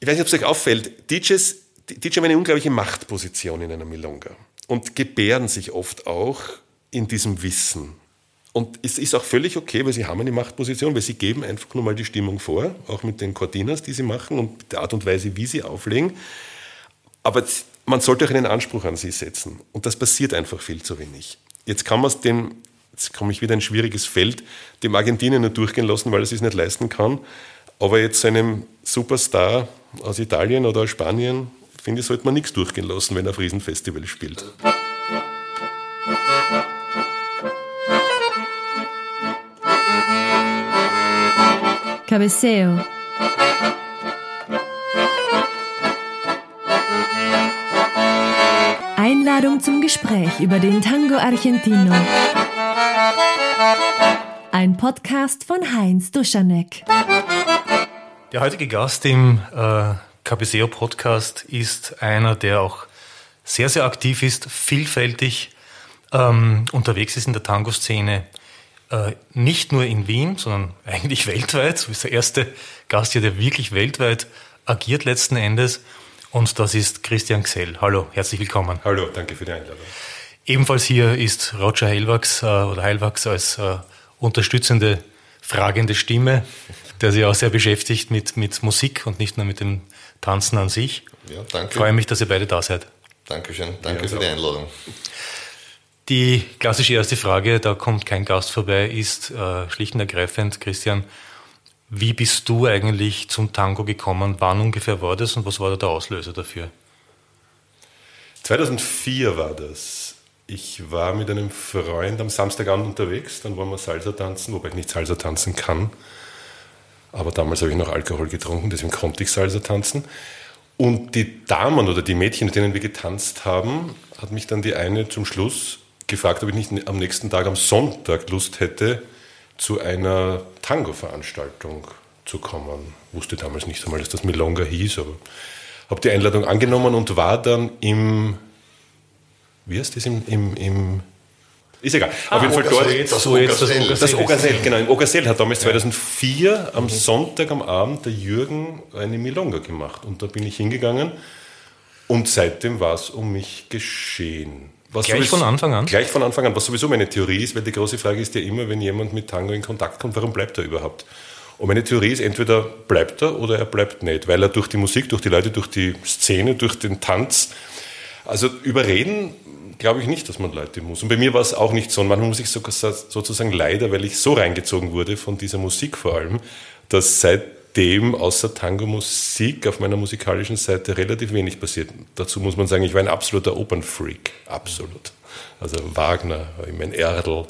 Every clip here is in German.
ich weiß nicht, ob es euch auffällt, DJs, DJs haben eine unglaubliche Machtposition in einer Milonga und gebären sich oft auch in diesem Wissen. Und es ist auch völlig okay, weil sie haben eine Machtposition, weil sie geben einfach nur mal die Stimmung vor, auch mit den Cortinas, die sie machen und der Art und Weise, wie sie auflegen. Aber man sollte auch einen Anspruch an sie setzen. Und das passiert einfach viel zu wenig. Jetzt kann man es dem, jetzt komme ich wieder in ein schwieriges Feld, dem Argentinien nur durchgehen lassen, weil er es sich nicht leisten kann. Aber jetzt einem Superstar aus Italien oder aus Spanien, finde ich, sollte man nichts durchgehen lassen, wenn er auf Riesenfestival spielt. Cabeceo. Einladung zum Gespräch über den Tango Argentino. Ein Podcast von Heinz Duschanek. Der heutige Gast im äh, Cabeceo Podcast ist einer, der auch sehr, sehr aktiv ist, vielfältig ähm, unterwegs ist in der Tango-Szene äh, nicht nur in Wien, sondern eigentlich weltweit. So ist der erste Gast hier, der wirklich weltweit agiert letzten Endes. Und das ist Christian Xell. Hallo, herzlich willkommen. Hallo, danke für die Einladung. Ebenfalls hier ist Roger Heilwachs äh, oder Heilwachs als äh, unterstützende, fragende Stimme, der sich auch sehr beschäftigt mit, mit Musik und nicht nur mit dem Tanzen an sich. Ja, danke. Ich freue mich, dass ihr beide da seid. Dankeschön, danke ja, für die Einladung. Die klassische erste Frage, da kommt kein Gast vorbei, ist äh, schlicht und ergreifend, Christian, wie bist du eigentlich zum Tango gekommen? Wann ungefähr war das und was war da der Auslöser dafür? 2004 war das. Ich war mit einem Freund am Samstagabend unterwegs, dann waren wir Salsa tanzen, wobei ich nicht Salsa tanzen kann. Aber damals habe ich noch Alkohol getrunken, deswegen konnte ich Salsa tanzen. Und die Damen oder die Mädchen, mit denen wir getanzt haben, hat mich dann die eine zum Schluss gefragt, ob ich nicht am nächsten Tag, am Sonntag, Lust hätte, zu einer Tango-Veranstaltung zu kommen. Wusste damals nicht einmal, dass das Milonga hieß, aber habe die Einladung angenommen und war dann im, wie heißt das, im, im, im ist egal. Ah, Auf jeden Fall dort. Das, jetzt das Ogasel. Das Ogasel, genau. Im Ogasel hat damals 2004 am mhm. Sonntag am Abend der Jürgen eine Milonga gemacht. Und da bin ich hingegangen. Und seitdem war es um mich geschehen. Was gleich sowieso, von Anfang an? Gleich von Anfang an, was sowieso meine Theorie ist, weil die große Frage ist ja immer, wenn jemand mit Tango in Kontakt kommt, warum bleibt er überhaupt? Und meine Theorie ist, entweder bleibt er oder er bleibt nicht, weil er durch die Musik, durch die Leute, durch die Szene, durch den Tanz, also überreden glaube ich nicht, dass man Leute muss. Und bei mir war es auch nicht so. Und manchmal muss ich sozusagen leider, weil ich so reingezogen wurde von dieser Musik vor allem, dass seit seitdem außer Tango-Musik auf meiner musikalischen Seite relativ wenig passiert. Dazu muss man sagen, ich war ein absoluter Opernfreak. Absolut. Also Wagner, ich mein Erdl.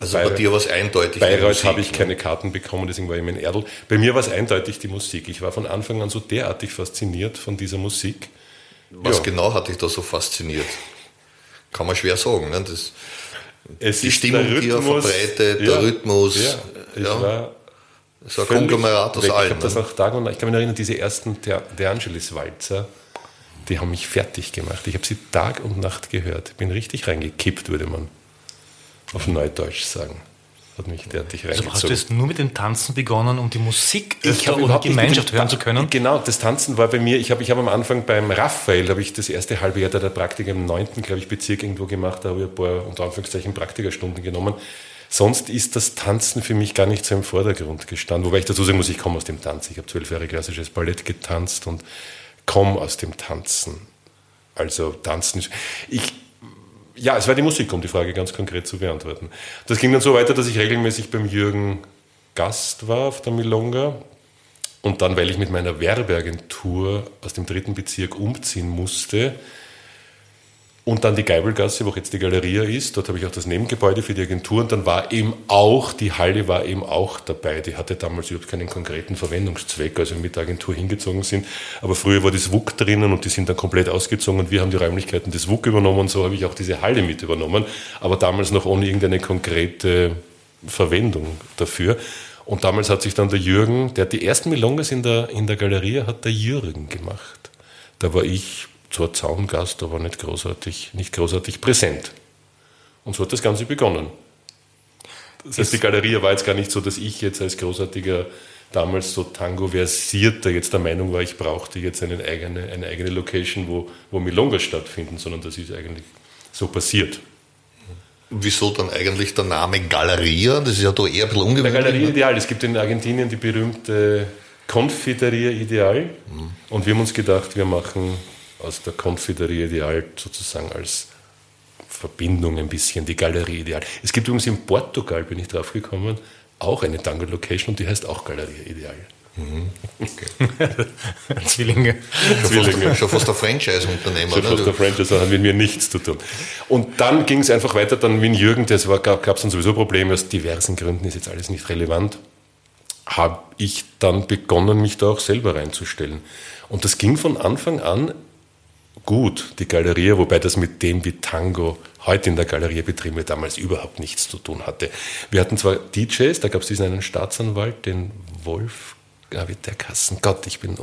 also Bayreuth, bei dir war es eindeutig Bayreuth habe ich ne? keine Karten bekommen, deswegen war ich mein Erdl. Bei mir war es eindeutig die Musik. Ich war von Anfang an so derartig fasziniert von dieser Musik. Was ja. genau hat dich da so fasziniert? Kann man schwer sagen. Ne? Das, es die Stimmung, Rhythmus, die er verbreitet, ja, der Rhythmus. Ja, ich ja. war so ein Konglomerat aus allem. Ich habe das auch Tag und Ich kann mich erinnern, diese ersten De Angelis-Walzer, die haben mich fertig gemacht. Ich habe sie Tag und Nacht gehört. Ich bin richtig reingekippt, würde man auf Neudeutsch sagen. Hat mich derartig also reingezogen. hast du jetzt nur mit dem Tanzen begonnen, um die Musik ich oder Gemeinschaft hören zu können? Genau, das Tanzen war bei mir, ich habe ich hab am Anfang beim Raphael, habe ich das erste halbe Jahr der Praktika im 9. glaube ich, Bezirk irgendwo gemacht, da habe ich ein paar, unter Anführungszeichen, Praktikastunden genommen. Sonst ist das Tanzen für mich gar nicht so im Vordergrund gestanden. Wobei ich dazu sagen muss, ich komme aus dem Tanz. Ich habe zwölf Jahre klassisches Ballett getanzt und komme aus dem Tanzen. Also Tanzen ist. Ich, ja, es war die Musik, um die Frage ganz konkret zu beantworten. Das ging dann so weiter, dass ich regelmäßig beim Jürgen Gast war auf der Milonga. Und dann, weil ich mit meiner Werbeagentur aus dem dritten Bezirk umziehen musste, und dann die Geibelgasse, wo jetzt die Galeria ist. Dort habe ich auch das Nebengebäude für die Agentur. Und dann war eben auch, die Halle war eben auch dabei. Die hatte damals überhaupt keinen konkreten Verwendungszweck, als wir mit der Agentur hingezogen sind. Aber früher war das WUK drinnen und die sind dann komplett ausgezogen und wir haben die Räumlichkeiten des WUK übernommen. Und so habe ich auch diese Halle mit übernommen. Aber damals noch ohne irgendeine konkrete Verwendung dafür. Und damals hat sich dann der Jürgen, der hat die ersten Milongas in der, in der Galerie, hat der Jürgen gemacht. Da war ich zwar Zaungast, aber nicht großartig, nicht großartig präsent. Und so hat das Ganze begonnen. Das heißt, die Galerie war jetzt gar nicht so, dass ich jetzt als großartiger damals so Tango-versierter jetzt der Meinung war, ich brauchte jetzt eine eigene, eine eigene Location, wo, wo Milongas stattfinden, sondern das ist eigentlich so passiert. Wieso dann eigentlich der Name Galeria? Das ist ja da eher ein bisschen Der ungewöhnlich. Galeria ne? Ideal, es gibt in Argentinien die berühmte Confiteria Ideal und wir haben uns gedacht, wir machen aus der Confiteria Ideal sozusagen als Verbindung ein bisschen die Galerie Ideal. Es gibt übrigens in Portugal, bin ich drauf gekommen, auch eine Tango-Location und die heißt auch Galeria Ideal. Zwillinge. Zwillinge. Schon fast ein Franchise-Unternehmer. Schon fast Ne? der Franchise hat mit mir nichts zu tun. Und dann ging es einfach weiter, dann wie in Jürgen, das war, gab es dann sowieso Probleme, aus diversen Gründen ist jetzt alles nicht relevant, habe ich dann begonnen, mich da auch selber reinzustellen. Und das ging von Anfang an gut, die Galerie, wobei das mit dem, wie Tango heute in der Galerie betrieben wird, damals überhaupt nichts zu tun hatte. Wir hatten zwar DJs, da gab es diesen einen Staatsanwalt, den Wolf, ja, wie der Kassen, Gott, ich bin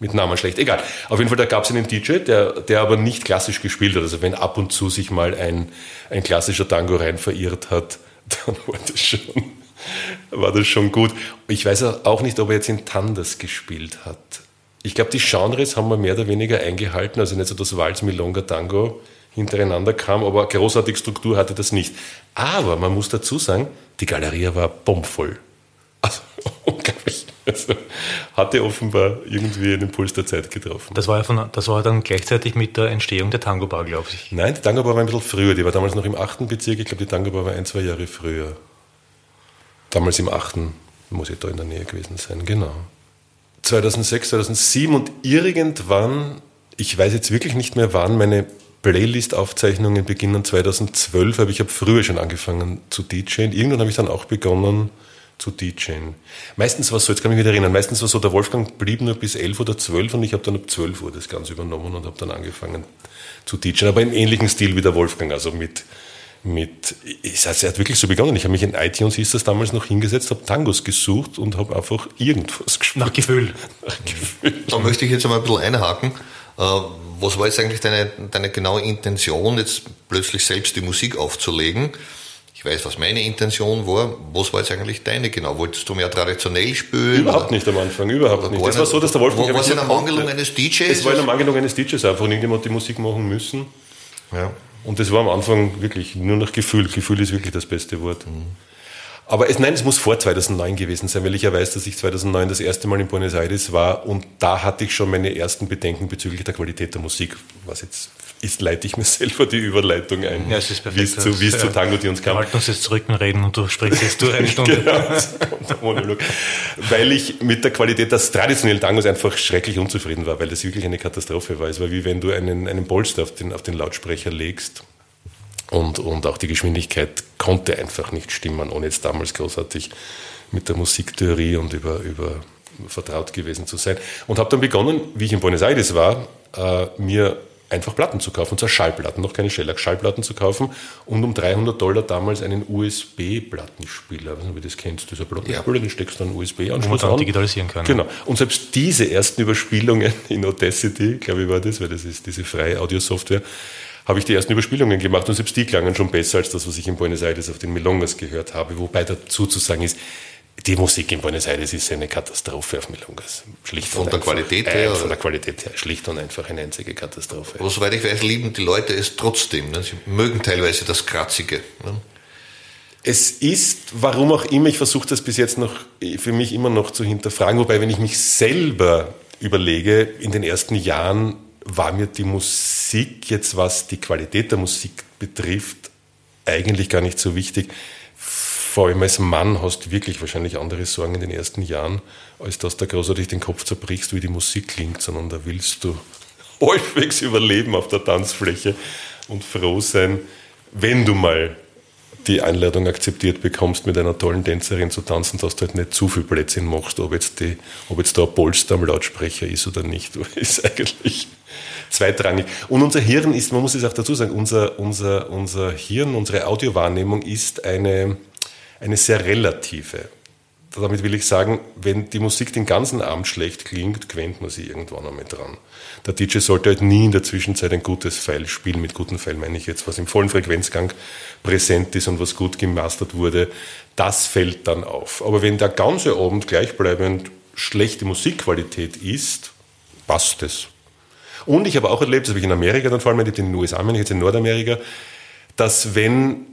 mit Namen schlecht, egal. Auf jeden Fall, da gab es einen DJ, der, der aber nicht klassisch gespielt hat. Also wenn ab und zu sich mal ein, ein klassischer Tango rein verirrt hat, dann war das schon, war das schon gut. Ich weiß auch nicht, ob er jetzt in Tandas gespielt hat. Ich glaube, die Genres haben wir mehr oder weniger eingehalten, also nicht so das Walz, Milonga, Tango hintereinander kam, aber großartige Struktur hatte das nicht. Aber man muss dazu sagen, die Galerie war bombvoll. Also, unglaublich. Also, hatte offenbar irgendwie einen Impuls der Zeit getroffen. Das war, ja von, das war dann gleichzeitig mit der Entstehung der Tango Bar, glaube ich. Nein, die Tango Bar war ein bisschen früher. Die war damals noch im 8. Bezirk. Ich glaube, die Tango Bar war ein, zwei Jahre früher. Damals im 8. muss ich da in der Nähe gewesen sein, genau. 2006, 2007 und irgendwann, ich weiß jetzt wirklich nicht mehr wann, meine Playlist-Aufzeichnungen beginnen 2012, aber ich habe früher schon angefangen zu DJen. Irgendwann habe ich dann auch begonnen zu DJen. Meistens war es so, jetzt kann ich mich wieder erinnern, meistens war es so, der Wolfgang blieb nur bis 11 oder 12 und ich habe dann ab 12 Uhr das Ganze übernommen und habe dann angefangen zu DJen, aber im ähnlichen Stil wie der Wolfgang, also mit, mit, es hat, wirklich so begonnen. Ich habe mich in iTunes, hieß das damals noch hingesetzt, habe Tangos gesucht und habe einfach irgendwas gespielt. Nach Gefühl. Nach Gefühl. Da möchte ich jetzt einmal ein bisschen einhaken. Äh, Was war jetzt eigentlich deine, deine genaue Intention, jetzt plötzlich selbst die Musik aufzulegen? Ich weiß, was meine Intention war. Was war jetzt eigentlich deine genau? Wolltest du mehr traditionell spielen? Überhaupt oder- nicht am Anfang, überhaupt nicht. Es war so, dass der Wolfgang... War es in der Mangelung eines DJs? Es war in der Mangelung eines DJs einfach und irgendjemand hat die Musik machen müssen. ja. Und das war am Anfang wirklich nur nach Gefühl. Gefühl ist wirklich das beste Wort. Aber es, nein, es muss vor 2009 gewesen sein, weil ich ja weiß, dass ich 2009 das erste Mal in Buenos Aires war und da hatte ich schon meine ersten Bedenken bezüglich der Qualität der Musik. Was jetzt ist, leite ich mir selber die Überleitung ein. Ja, es ist perfekt. Wie es zu, wie es zu Tango, die uns Wir kam. halten uns jetzt zurück und reden und du sprichst jetzt durch eine Stunde. Genau. Weil ich mit der Qualität des traditionellen Tangos einfach schrecklich unzufrieden war, weil das wirklich eine Katastrophe war. Es war wie wenn du einen, einen Polster auf den, auf den Lautsprecher legst und, und auch die Geschwindigkeit konnte einfach nicht stimmen, ohne jetzt damals großartig mit der Musiktheorie und über, über vertraut gewesen zu sein. Und habe dann begonnen, wie ich in Buenos Aires war, äh, mir einfach Platten zu kaufen, und zwar Schallplatten, noch keine Shellac, Schallplatten zu kaufen und um 300 Dollar damals einen USB-Plattenspieler, wenn du das kennst, dieser Plattenspieler, den steckst du an USB-Anschluss dann an. digitalisieren kann. Genau. Und selbst diese ersten Überspielungen in Audacity, glaube ich war das, weil das ist diese freie Audiosoftware, habe ich die ersten Überspielungen gemacht und selbst die klangen schon besser als das, was ich in Buenos Aires auf den Milongas gehört habe. Wobei dazu zu sagen ist, die Musik in Buenos Aires ist eine Katastrophe auf Milongas. Schlicht Von der einfach. Qualität Äh, her, Von oder? der Qualität her. Schlicht und einfach eine einzige Katastrophe. Aber soweit ich weiß, lieben die Leute es trotzdem. Ne? Sie mögen teilweise das Kratzige. Ne? Es ist, warum auch immer, ich versuche das bis jetzt noch für mich immer noch zu hinterfragen, wobei, wenn ich mich selber überlege, in den ersten Jahren war mir die Musik jetzt, was die Qualität der Musik betrifft, eigentlich gar nicht so wichtig. Vor allem als Mann hast du wirklich wahrscheinlich andere Sorgen in den ersten Jahren, als dass da großartig den Kopf zerbrichst, wie die Musik klingt, sondern da willst du halbwegs überleben auf der Tanzfläche und froh sein, wenn du mal die Einladung akzeptiert bekommst, mit einer tollen Tänzerin zu tanzen, dass du halt nicht zu viel Blödsinn machst, ob jetzt, die, ob jetzt da ein Polster am Lautsprecher ist oder nicht, ist eigentlich zweitrangig. Und unser Hirn ist, man muss es auch dazu sagen, unser, unser, unser Hirn, unsere Audiowahrnehmung ist eine, eine sehr relative. damit will ich sagen, wenn die Musik den ganzen Abend schlecht klingt, gewöhnt man sie irgendwann einmal dran. Der DJ sollte halt nie in der Zwischenzeit ein gutes Pfeil spielen. Mit gutem Pfeil meine ich jetzt, was im vollen Frequenzgang präsent ist und was gut gemastert wurde. Das fällt dann auf. Aber wenn der ganze Abend gleichbleibend schlechte Musikqualität ist, passt es. Und ich habe auch erlebt, das habe ich in Amerika dann vor allem, nicht in den USA, meine ich jetzt in Nordamerika, dass wenn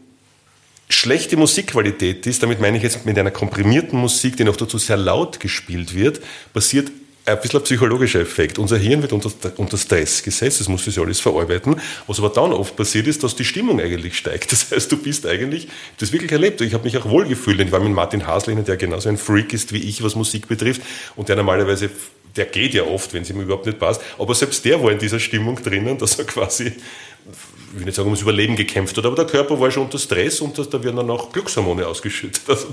schlechte Musikqualität ist, damit meine ich jetzt mit einer komprimierten Musik, die noch dazu sehr laut gespielt wird, passiert ein bisschen ein psychologischer Effekt. Unser Hirn wird unter, unter Stress gesetzt, das muss sich alles verarbeiten. Was aber dann oft passiert ist, dass die Stimmung eigentlich steigt. Das heißt, du bist eigentlich, das wirklich erlebt. Ich habe mich auch wohlgefühlt. Ich war mit Martin Haslehner, der genauso ein Freak ist wie ich, was Musik betrifft, und der normalerweise der geht ja oft, wenn es ihm überhaupt nicht passt. Aber selbst der war in dieser Stimmung drinnen, dass er quasi, ich will nicht sagen, ums Überleben gekämpft hat, aber der Körper war schon unter Stress und da werden dann auch Glückshormone ausgeschüttet. Also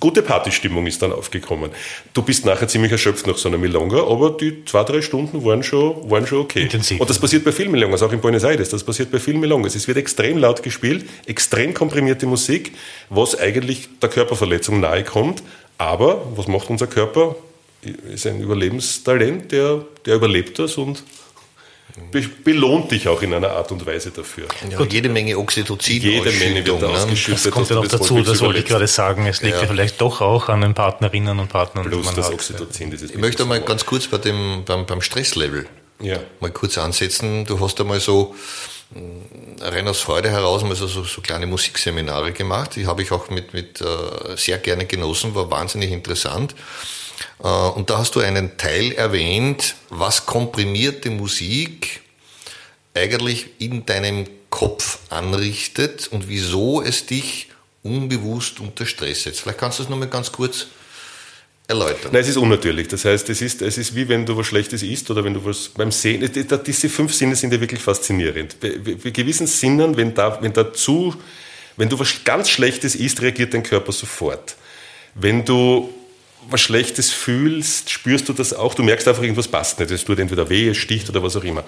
gute Partystimmung ist dann aufgekommen. Du bist nachher ziemlich erschöpft nach so einer Milonga, aber die zwei, drei Stunden waren schon, waren schon okay. Intensiv. Und das passiert bei vielen Milongas, auch in Buenos Aires, das passiert bei vielen Milongas. Es wird extrem laut gespielt, extrem komprimierte Musik, was eigentlich der Körperverletzung nahe kommt. Aber was macht unser Körper? Ist ein Überlebenstalent, der, der überlebt das und belohnt dich auch in einer Art und Weise dafür. Ja, jede Menge Oxytocin. Jede Menge wird da ausgeschüttet. Das kommt ja noch dazu, das wollte ich gerade sagen. Es liegt ja. ja. vielleicht doch auch an den Partnerinnen und Partnern. Plus das hat. Oxytocin. Das ich möchte mal ganz kurz bei dem, beim, beim Stresslevel ja. mal kurz ansetzen. Du hast einmal so mm, rein aus Freude heraus mal so, so, so kleine Musikseminare gemacht. Die habe ich auch mit, mit äh, sehr gerne genossen, war wahnsinnig interessant. Äh, und da hast du einen Teil erwähnt, was komprimierte Musik eigentlich in deinem Kopf anrichtet und wieso es dich unbewusst unter Stress setzt. Vielleicht kannst du das nochmal ganz kurz erläutern. Nein, es ist unnatürlich. Das heißt, es ist, es ist wie wenn du was Schlechtes isst oder wenn du was beim Sehen. Diese fünf Sinne sind ja wirklich faszinierend. Bei, gewissen Sinnen, wenn da, wenn da zu, wenn du was ganz Schlechtes isst, reagiert dein Körper sofort. Wenn du was Schlechtes fühlst, spürst du das auch. Du merkst einfach, irgendwas passt nicht. Es tut entweder weh, es sticht oder was auch immer.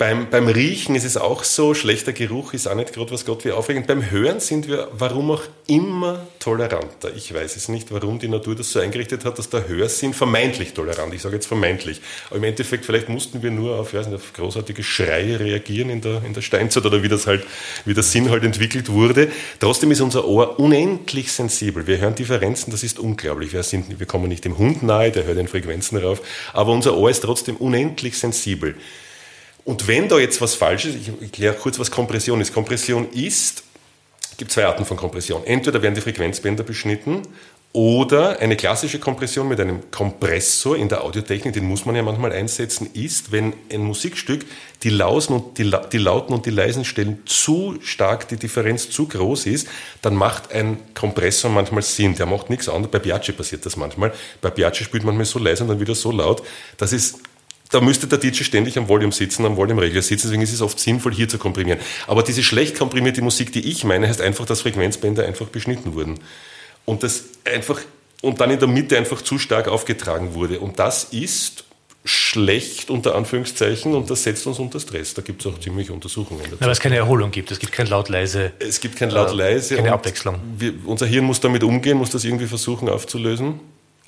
Beim, beim Riechen ist es auch so, schlechter Geruch ist auch nicht gerade was Gott wie aufregend. Beim Hören sind wir, warum auch immer, toleranter. Ich weiß es nicht, warum die Natur das so eingerichtet hat, dass der Hörsinn vermeintlich tolerant, ich sage jetzt vermeintlich, aber im Endeffekt vielleicht mussten wir nur auf, weiß nicht, auf großartige Schreie reagieren in der, in der Steinzeit oder wie das halt, wie der Sinn halt entwickelt wurde. Trotzdem ist unser Ohr unendlich sensibel. Wir hören Differenzen, das ist unglaublich. Wir, sind, wir kommen nicht dem Hund nahe, der hört den Frequenzen rauf, aber unser Ohr ist trotzdem unendlich sensibel. Und wenn da jetzt was falsch ist, ich erkläre kurz, was Kompression ist. Kompression ist, es gibt zwei Arten von Kompression. Entweder werden die Frequenzbänder beschnitten oder eine klassische Kompression mit einem Kompressor in der Audiotechnik, den muss man ja manchmal einsetzen, ist, wenn ein Musikstück die, Lausen und die, die lauten und die leisen Stellen zu stark, die Differenz zu groß ist, dann macht ein Kompressor manchmal Sinn. Der macht nichts anderes. Bei Piace passiert das manchmal. Bei Piace spielt man manchmal so leise und dann wieder so laut. Das ist da müsste der DJ ständig am Volume sitzen, am Volume-Regler sitzen, deswegen ist es oft sinnvoll, hier zu komprimieren. Aber diese schlecht komprimierte Musik, die ich meine, heißt einfach, dass Frequenzbänder einfach beschnitten wurden. Und das einfach, und dann in der Mitte einfach zu stark aufgetragen wurde. Und das ist schlecht unter Anführungszeichen und das setzt uns unter Stress. Da gibt es auch ziemlich Untersuchungen dazu. weil es keine Erholung gibt, es gibt kein laut-leise. Es gibt kein laut-leise. Äh, keine Abwechslung. Wir, unser Hirn muss damit umgehen, muss das irgendwie versuchen aufzulösen.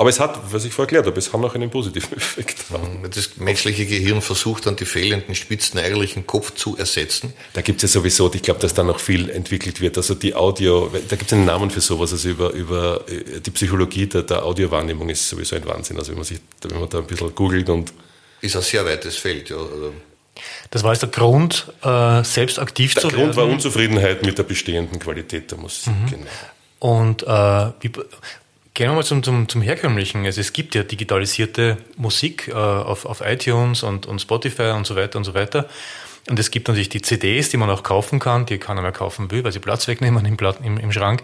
Aber es hat, was ich vorher erklärt habe, es kann auch einen positiven Effekt haben. Das menschliche Gehirn versucht dann die fehlenden Spitzen eigentlich im Kopf zu ersetzen. Da gibt es ja sowieso, ich glaube, dass da noch viel entwickelt wird. Also die Audio, da gibt es einen Namen für sowas, also über, über äh, die Psychologie der, der Audiowahrnehmung ist sowieso ein Wahnsinn. Also wenn man sich, wenn man da ein bisschen googelt und. Ist ein sehr weites Feld, ja. Also das war jetzt der Grund, äh, selbst aktiv der zu werden. Der Grund war Unzufriedenheit mit der bestehenden Qualität der Musik. Mhm. Genau. Und äh, wie, Gehen wir mal zum, zum, zum Herkömmlichen. Also es gibt ja digitalisierte Musik äh, auf, auf iTunes und, und Spotify und so weiter und so weiter. Und es gibt natürlich die CDs, die man auch kaufen kann, die keiner mehr kaufen will, weil sie Platz wegnehmen im, im, im Schrank.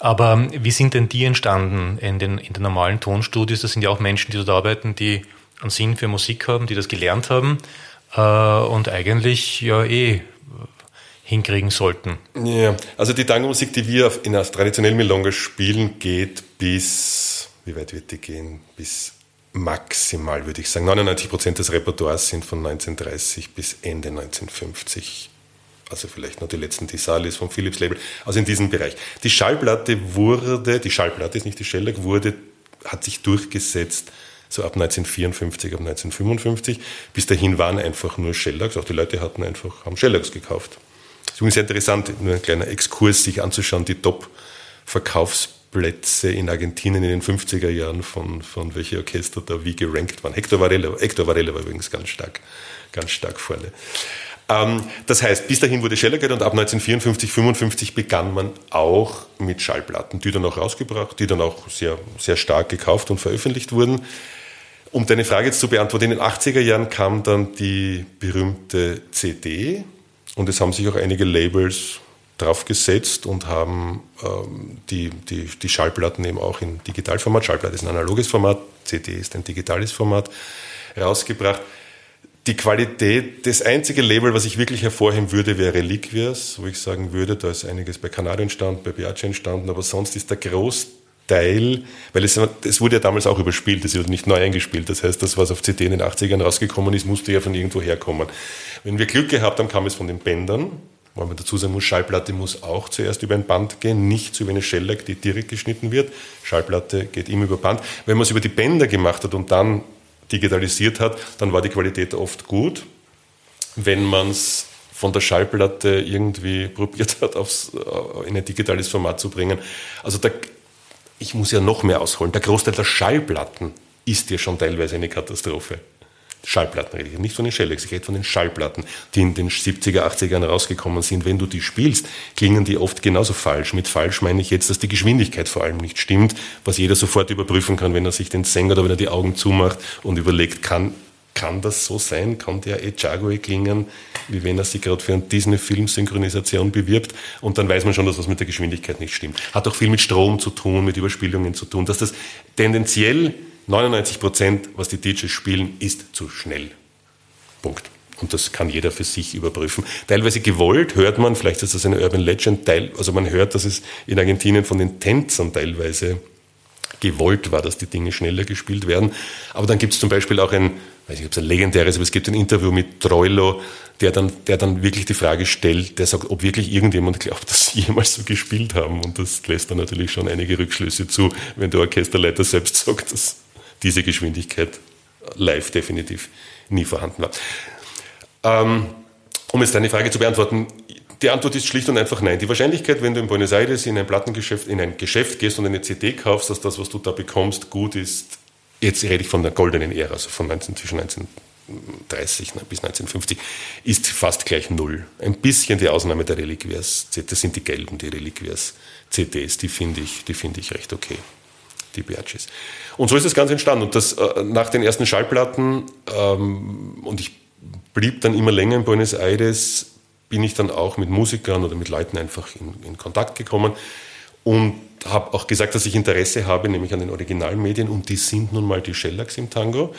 Aber ähm, wie sind denn die entstanden in den, in den normalen Tonstudios? Das sind ja auch Menschen, die dort arbeiten, die einen Sinn für Musik haben, die das gelernt haben äh, und eigentlich ja eh hinkriegen sollten. Ja, also die Tango-Musik, die wir in der traditionellen Milonga spielen, geht bis, wie weit wird die gehen? Bis maximal, würde ich sagen. 99 Prozent des Repertoires sind von 1930 bis Ende 1950. also vielleicht noch die letzten Tisalis vom Philips Label, also in diesem Bereich. Die Schallplatte wurde, die Schallplatte ist nicht die Shellac, wurde, hat sich durchgesetzt so ab 1954, ab 1955. Bis dahin waren einfach nur Shellacs, auch die Leute hatten einfach, haben Shellacs gekauft. Ist übrigens interessant, nur ein kleiner Exkurs, sich anzuschauen, die Top-Verkaufsplätze in Argentinien in den 50er Jahren von, von welche Orchester da wie gerankt waren. Hector Varela, Hector Varela war übrigens ganz stark, ganz stark vorne. Ähm, das heißt, bis dahin wurde Scheller und ab 1954, 55 begann man auch mit Schallplatten, die dann auch rausgebracht, die dann auch sehr, sehr stark gekauft und veröffentlicht wurden. Um deine Frage jetzt zu beantworten, in den 80er Jahren kam dann die berühmte CD und es haben sich auch einige Labels draufgesetzt und haben ähm, die, die, die Schallplatten eben auch in Digitalformat, Schallplatte ist ein analoges Format, CD ist ein digitales Format, rausgebracht. Die Qualität, das einzige Label, was ich wirklich hervorheben würde, wäre Reliquias, wo ich sagen würde, da ist einiges bei Canaro entstanden, bei Biaggi entstanden, aber sonst ist der Großteil, weil es, es wurde ja damals auch überspielt, es wurde nicht neu eingespielt. Das heißt, das, was auf CD in den 80ern rausgekommen ist, musste ja von irgendwo herkommen. Wenn wir Glück gehabt haben, kam es von den Bändern, weil man dazu sagen muss, Schallplatte muss auch zuerst über ein Band gehen, nicht so wie eine Shellac, die direkt geschnitten wird. Schallplatte geht immer über Band. Wenn man es über die Bänder gemacht hat und dann digitalisiert hat, dann war die Qualität oft gut. Wenn man es von der Schallplatte irgendwie probiert hat, aufs, äh, in ein digitales Format zu bringen. Also da, ich muss ja noch mehr ausholen. Der Großteil der Schallplatten ist ja schon teilweise eine Katastrophe. Schallplatten rede ich, nicht von den Shellacs, ich rede von den Schallplatten, die in den 70er, 80ern rausgekommen sind. Wenn du die spielst, klingen die oft genauso falsch. Mit falsch meine ich jetzt, dass die Geschwindigkeit vor allem nicht stimmt, was jeder sofort überprüfen kann, wenn er sich den Sänger oder wenn er die Augen zumacht und überlegt, kann, kann das so sein? Kann der Echagoe klingen, wie wenn er sich gerade für eine Disney-Film-Synchronisation bewirbt? Und dann weiß man schon, dass was mit der Geschwindigkeit nicht stimmt. Hat auch viel mit Strom zu tun, mit Überspielungen zu tun, dass das tendenziell 99 Prozent, was die DJs spielen, ist zu schnell. Punkt. Und das kann jeder für sich überprüfen. Teilweise gewollt hört man, vielleicht ist das eine Urban Legend, teil, also man hört, dass es in Argentinien von den Tänzern teilweise gewollt war, dass die Dinge schneller gespielt werden. Aber dann gibt es zum Beispiel auch ein, weiß nicht, ob es ein legendäres, aber es gibt ein Interview mit Troilo, der dann, der dann wirklich die Frage stellt, der sagt, ob wirklich irgendjemand glaubt, dass sie jemals so gespielt haben. Und das lässt dann natürlich schon einige Rückschlüsse zu, wenn der Orchesterleiter selbst sagt, dass diese Geschwindigkeit live definitiv nie vorhanden war. Ähm, um jetzt deine Frage zu beantworten, die Antwort ist schlicht und einfach nein. Die Wahrscheinlichkeit, wenn du in Buenos Aires in ein Plattengeschäft, in ein Geschäft gehst und eine CD kaufst, dass das, was du da bekommst, gut ist, jetzt rede ich von der goldenen Ära, also von 19, zwischen 1930 bis 1950, ist fast gleich null. Ein bisschen die Ausnahme der Reliquias, das sind die gelben, die Reliquias CDs, die finde ich, die ich recht okay die Biagis. Und so ist das Ganze entstanden. Und das äh, nach den ersten Schallplatten, ähm, und ich blieb dann immer länger in Buenos Aires, bin ich dann auch mit Musikern oder mit Leuten einfach in, in Kontakt gekommen und habe auch gesagt, dass ich Interesse habe, nämlich an den Originalmedien, und die sind nun mal die Shellacs im Tango.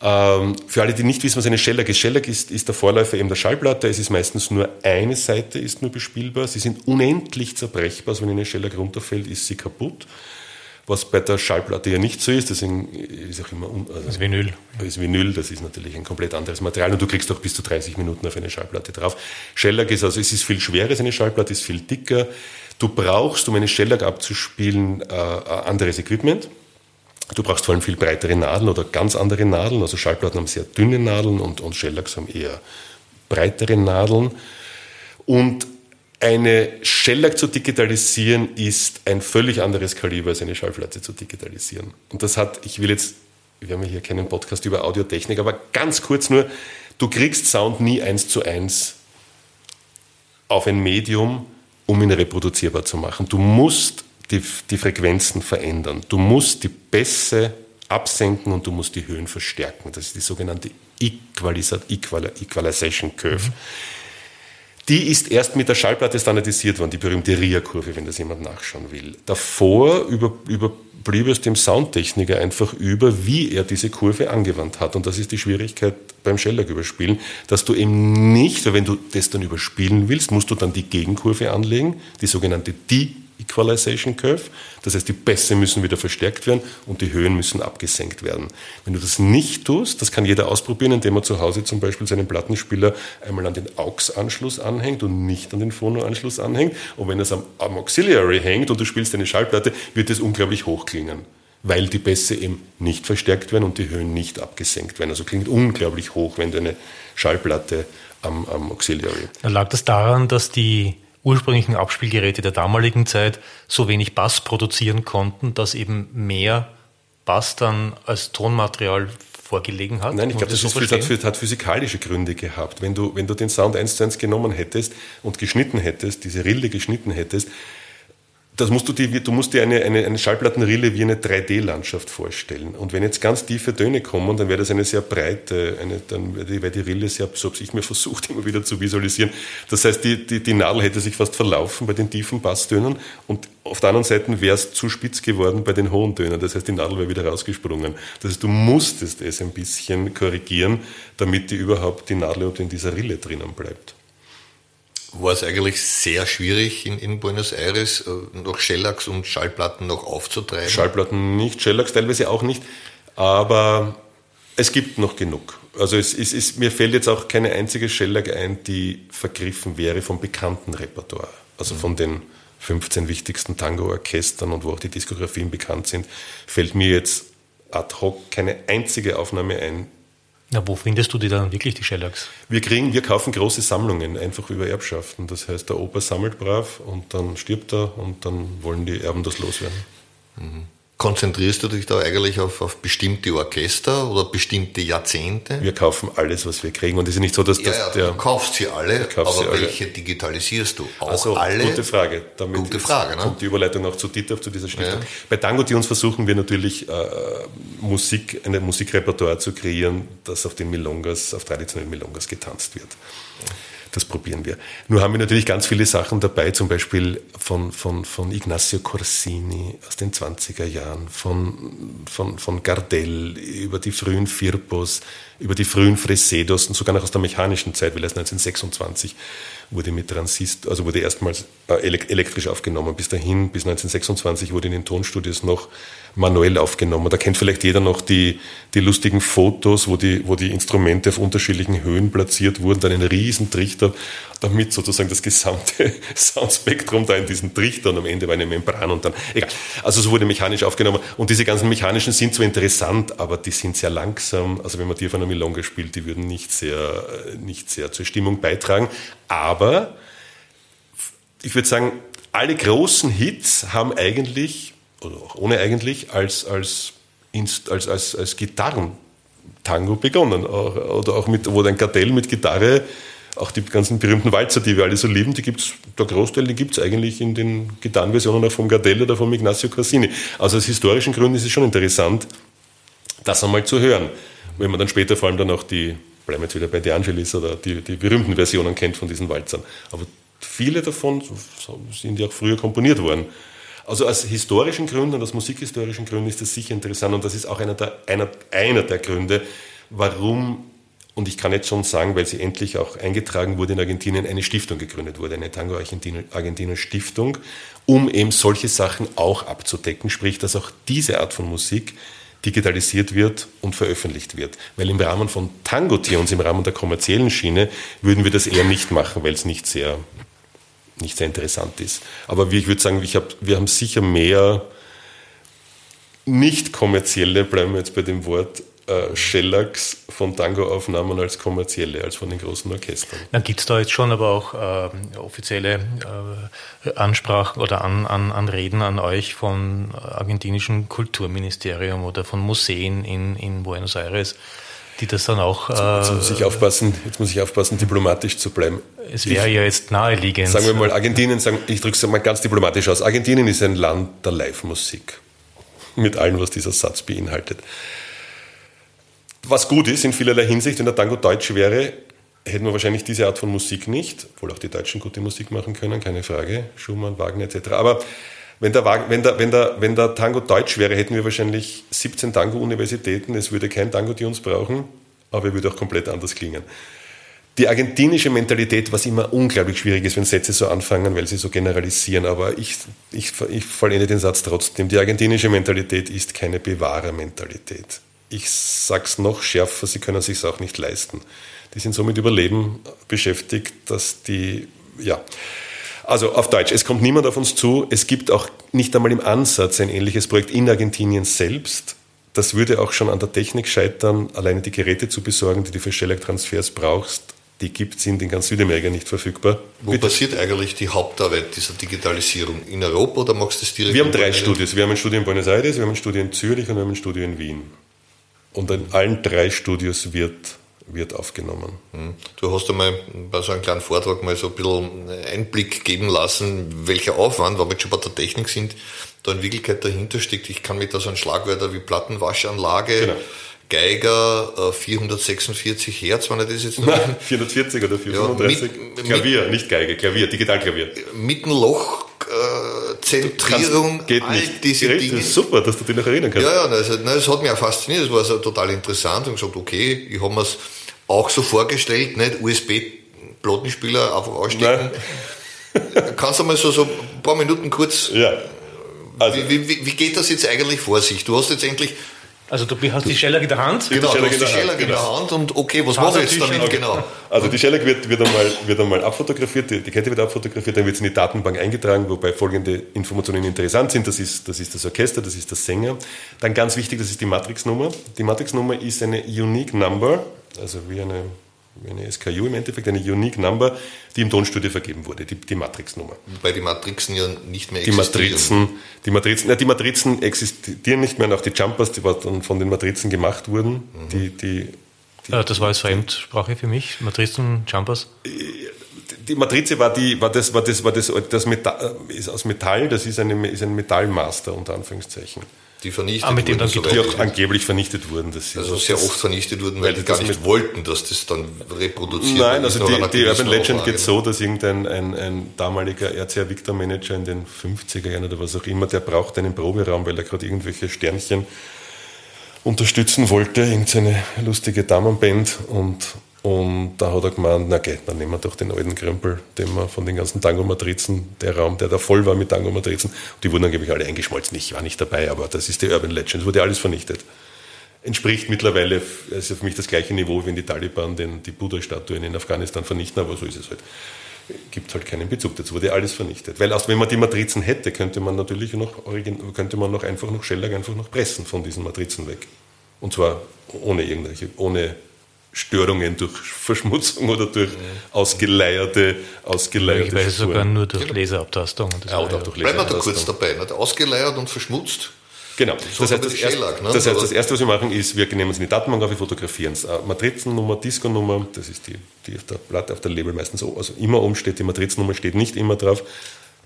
Ähm, für alle, die nicht wissen, was eine Shellac ist, Shellac ist, ist der Vorläufer eben der Schallplatte. Es ist meistens nur eine Seite ist nur bespielbar. Sie sind unendlich zerbrechbar. Also wenn eine Shellac runterfällt, ist sie kaputt was bei der Schallplatte ja nicht so ist. Deswegen ist auch immer also das Vinyl. Das Vinyl, das ist natürlich ein komplett anderes Material und du kriegst auch bis zu 30 Minuten auf eine Schallplatte drauf. Shellac ist also, es ist viel schwerer, eine Schallplatte ist viel dicker. Du brauchst, um eine Shellac abzuspielen, äh, anderes Equipment. Du brauchst vor allem viel breitere Nadeln oder ganz andere Nadeln. Also Schallplatten haben sehr dünne Nadeln und, und Shellacs haben eher breitere Nadeln. Und eine Shellac zu digitalisieren ist ein völlig anderes Kaliber als eine Schallplatte zu digitalisieren. Und das hat, ich will jetzt, wir haben hier keinen Podcast über Audiotechnik, aber ganz kurz nur, du kriegst Sound nie eins zu eins auf ein Medium, um ihn reproduzierbar zu machen. Du musst die, die Frequenzen verändern. Du musst die Bässe absenken und du musst die Höhen verstärken. Das ist die sogenannte Equalization Curve. Mhm. Die ist erst mit der Schallplatte standardisiert worden, die berühmte RIA-Kurve, wenn das jemand nachschauen will. Davor über, überblieb es dem Soundtechniker einfach über, wie er diese Kurve angewandt hat. Und das ist die Schwierigkeit beim Shellac überspielen, dass du eben nicht, wenn du das dann überspielen willst, musst du dann die Gegenkurve anlegen, die sogenannte Die Equalization Curve. Das heißt, die Bässe müssen wieder verstärkt werden und die Höhen müssen abgesenkt werden. Wenn du das nicht tust, das kann jeder ausprobieren, indem er zu Hause zum Beispiel seinen Plattenspieler einmal an den AUX-Anschluss anhängt und nicht an den Phono-Anschluss anhängt. Und wenn es am, am Auxiliary hängt und du spielst eine Schallplatte, wird es unglaublich hoch klingen weil die Bässe eben nicht verstärkt werden und die Höhen nicht abgesenkt werden. Also klingt unglaublich hoch, wenn du eine Schallplatte am, am Auxiliary. Lag das daran, dass die ursprünglichen Abspielgeräte der damaligen Zeit so wenig Bass produzieren konnten, dass eben mehr Bass dann als Tonmaterial vorgelegen hat? Nein, ich glaube, das, das so hat, hat, physikalische Gründe gehabt. Wenn du, wenn du den Sound eins zu eins genommen hättest und geschnitten hättest, diese Rille geschnitten hättest, das musst du, dir, du musst dir eine, eine, eine Schallplattenrille wie eine 3D-Landschaft vorstellen. Und wenn jetzt ganz tiefe Töne kommen, dann wäre das eine sehr breite, eine, dann wäre die Rille sehr, so habe ich mir versucht, immer wieder zu visualisieren. Das heißt, die, die, die Nadel hätte sich fast verlaufen bei den tiefen Basstönen und auf der anderen Seite wäre es zu spitz geworden bei den hohen Tönen. Das heißt, die Nadel wäre wieder rausgesprungen. Das heißt, du musstest es ein bisschen korrigieren, damit die überhaupt die Nadel in dieser Rille drinnen bleibt war es eigentlich sehr schwierig in, in Buenos Aires äh, noch Shellacks und Schallplatten noch aufzutreiben. Schallplatten nicht, Shellacks teilweise auch nicht, aber es gibt noch genug. Also es, es, es, mir fällt jetzt auch keine einzige Shellac ein, die vergriffen wäre vom bekannten Repertoire. Also von den 15 wichtigsten Tango-Orchestern und wo auch die Diskografien bekannt sind, fällt mir jetzt ad hoc keine einzige Aufnahme ein, na, wo findest du die dann wirklich, die Shellacks? Wir kriegen, wir kaufen große Sammlungen, einfach über Erbschaften. Das heißt, der Opa sammelt brav und dann stirbt er und dann wollen die Erben das loswerden. Mhm. Konzentrierst du dich da eigentlich auf, auf bestimmte Orchester oder bestimmte Jahrzehnte? Wir kaufen alles, was wir kriegen. Und es ist nicht so, dass ja, das ja, der. Du kaufst sie alle, aber sie welche alle. digitalisierst du? Auch also, alle? Gute Frage. Damit gute Frage, ne? kommt die Überleitung auch zu Dieter, zu dieser Stiftung. Ja. Bei Tango Tunes versuchen wir natürlich äh, Musik, ein Musikrepertoire zu kreieren, das auf den Milongas, auf traditionellen Milongas getanzt wird. Das probieren wir. Nur haben wir natürlich ganz viele Sachen dabei, zum Beispiel von, von, von Ignacio Corsini aus den 20er Jahren, von, von, von Gardel über die frühen Firpos, über die frühen Fresedos und sogar noch aus der mechanischen Zeit, weil erst 1926 wurde mit Transistor, also wurde erstmals äh, elektrisch aufgenommen. Bis dahin, bis 1926 wurde in den Tonstudios noch manuell aufgenommen. Da kennt vielleicht jeder noch die, die lustigen Fotos, wo die, wo die Instrumente auf unterschiedlichen Höhen platziert wurden, dann ein riesen Trichter, damit sozusagen das gesamte Soundspektrum da in diesen Trichter und am Ende war eine Membran und dann, egal. Also so wurde mechanisch aufgenommen und diese ganzen mechanischen sind zwar interessant, aber die sind sehr langsam. Also wenn man die auf einer Milonga spielt, die würden nicht sehr, nicht sehr zur Stimmung beitragen. Aber ich würde sagen, alle großen Hits haben eigentlich oder auch ohne eigentlich, als, als, als, als, als Gitarrentango begonnen. Oder auch mit, wo ein Kartell mit Gitarre, auch die ganzen berühmten Walzer, die wir alle so lieben, die gibt's, der Großteil, die gibt es eigentlich in den Gitarrenversionen auch vom Gardell oder vom Ignacio Corsini. Also aus historischen Gründen ist es schon interessant, das einmal zu hören. Wenn man dann später vor allem dann auch die, bleiben wir jetzt wieder bei De Angelis oder die, die berühmten Versionen kennt von diesen Walzern. Aber viele davon sind ja auch früher komponiert worden. Also aus historischen Gründen und aus musikhistorischen Gründen ist das sicher interessant und das ist auch einer der, einer, einer der Gründe, warum, und ich kann jetzt schon sagen, weil sie endlich auch eingetragen wurde in Argentinien, eine Stiftung gegründet wurde, eine Tango Argentina Stiftung, um eben solche Sachen auch abzudecken, sprich, dass auch diese Art von Musik digitalisiert wird und veröffentlicht wird. Weil im Rahmen von Tango-Tunes, im Rahmen der kommerziellen Schiene, würden wir das eher nicht machen, weil es nicht sehr nicht sehr interessant ist. Aber ich würde sagen, ich hab, wir haben sicher mehr nicht kommerzielle, bleiben wir jetzt bei dem Wort, äh, Shellacks von Tango-Aufnahmen als kommerzielle, als von den großen Orchestern. Dann gibt es da jetzt schon aber auch äh, offizielle äh, Ansprachen oder an, an, an Reden an euch vom argentinischen Kulturministerium oder von Museen in, in Buenos Aires, die das dann auch. Jetzt, jetzt, muss ich äh, aufpassen, jetzt muss ich aufpassen, diplomatisch zu bleiben. Es wäre ja jetzt naheliegend. Sagen wir mal, Argentinien, sagen, ich drücke es mal ganz diplomatisch aus. Argentinien ist ein Land der Live-Musik. Mit allem, was dieser Satz beinhaltet. Was gut ist in vielerlei Hinsicht, wenn der Tango deutsch wäre, hätten wir wahrscheinlich diese Art von Musik nicht, obwohl auch die Deutschen gute Musik machen können, keine Frage, Schumann, Wagner etc. Aber wenn der, wenn, der, wenn, der, wenn der Tango deutsch wäre, hätten wir wahrscheinlich 17 Tango-Universitäten. Es würde kein Tango, die uns brauchen, aber er würde auch komplett anders klingen. die argentinische Mentalität, was immer unglaublich schwierig ist, wenn Sätze so anfangen, weil sie so generalisieren, aber ich, ich, ich vollende den Satz trotzdem. Die argentinische Mentalität ist keine Bewahrermentalität. Ich sag's noch schärfer, sie können sich's auch nicht leisten. Die sind so mit Überleben beschäftigt, dass die, ja. Also auf Deutsch, es kommt niemand auf uns zu. Es gibt auch nicht einmal im Ansatz ein ähnliches Projekt in Argentinien selbst. Das würde auch schon an der Technik scheitern, alleine die Geräte zu besorgen, die du für Shellac-Transfers brauchst die gibt es in ganz Südamerika nicht verfügbar. Wo Bitte? passiert eigentlich die Hauptarbeit dieser Digitalisierung? In Europa oder machst du das direkt? Wir haben drei Studios. Wir haben ein Studio in Buenos Aires, wir haben ein Studio in Zürich und wir haben ein Studio in Wien. Und in allen drei Studios wird, wird aufgenommen. Hm. Du hast einmal bei so einem kleinen Vortrag mal so ein bisschen Einblick geben lassen, welcher Aufwand, wenn wir jetzt schon bei der Technik sind, da in Wirklichkeit dahinter steckt. Ich kann mich da so an Schlagwörter wie Plattenwaschanlage, genau Geiger 446 äh, Hertz, wenn ich das jetzt Nein, 440 oder 435. Ja, mit, Klavier, mit, nicht Geige, Klavier, Digitalklavier. Mittenloch äh, Zentrierung, geht all nicht. diese Gerät Dinge. ist super, dass du dich noch erinnern kannst. Ja, ja, also, nein, das hat mich auch fasziniert, das war so total interessant und gesagt, okay, ich habe mir es auch so vorgestellt, nicht USB-Plattenspieler einfach ausstecken. Kannst du mal so, so ein paar Minuten kurz, ja. also, wie, wie, wie geht das jetzt eigentlich vor sich? Du hast jetzt endlich also du hast die Shellac in der Hand? Genau, du hast die Shellac in der Hand und okay, was mache ich jetzt damit? Genau. Also die Shellac wird, wird, einmal, wird einmal abfotografiert, die, die Kette wird abfotografiert, dann wird sie in die Datenbank eingetragen, wobei folgende Informationen interessant sind. Das ist, das ist das Orchester, das ist der Sänger. Dann ganz wichtig, das ist die Matrixnummer. Die Matrixnummer ist eine Unique Number, also wie eine eine SKU im Endeffekt, eine Unique Number, die im Tonstudio vergeben wurde, die, die Matrix-Nummer. Wobei die Matrixen ja nicht mehr existieren. Die Matrizen, die Matrizen, na, die Matrizen existieren nicht mehr, und auch die Jumpers, die dann von den Matrizen gemacht wurden, mhm. die, die, die, äh, Das war jetzt Fremdsprache für mich, Matrizen, Jumpers? Die Matrize war, die, war, das, war, das, war das, das Metall, ist aus Metall, das ist, eine, ist ein Metallmaster unter Anführungszeichen die vernichtet ah, mit wurden. So die auch angeblich vernichtet wurden. also sehr oft vernichtet wurden, weil, die gar nicht wollten, dass das dann reproduziert wird. Nein, also die, die Urban Legend geht so, dass irgendein ein, ein damaliger RCA Victor Manager in den 50er Jahren oder was auch immer, der braucht einen Proberaum, weil er gerade irgendwelche Sternchen unterstützen wollte, irgendeine lustige Damenband und und da hat er gemeint, na geht, dann nehmen wir doch den alten Krempel, den wir von den ganzen Tango-Matrizen, der Raum, der da voll war mit Tango-Matrizen, die wurden angeblich alle eingeschmolzen. Ich war nicht dabei, aber das ist die Urban Legend, es wurde alles vernichtet. Entspricht mittlerweile, also für mich das gleiche Niveau, wenn die Taliban den, die Buddha-Statuen in Afghanistan vernichten, aber so ist es halt. Gibt halt keinen Bezug dazu, wurde alles vernichtet. Weil erst wenn man die Matrizen hätte, könnte man natürlich noch, könnte man noch einfach noch Schellack einfach noch pressen von diesen Matrizen weg. Und zwar ohne irgendwelche, ohne Störungen durch Verschmutzung oder durch ausgeleierte, ausgeleierte Ich weiß sogar nur durch genau. Laserabtastung. Ja, oder auch durch Bleiben wir da kurz dabei. Nicht? Ausgeleiert und verschmutzt. Genau. Das, heißt, das, erste, ne? das heißt, das erste, was wir machen, ist, wir nehmen uns in die Datenbank auf, wir fotografieren es. Äh, Matrizennummer, Disco-Nummer, das ist die, die auf der Platte, auf der Label meistens, also immer oben steht, die Matrizennummer steht nicht immer drauf.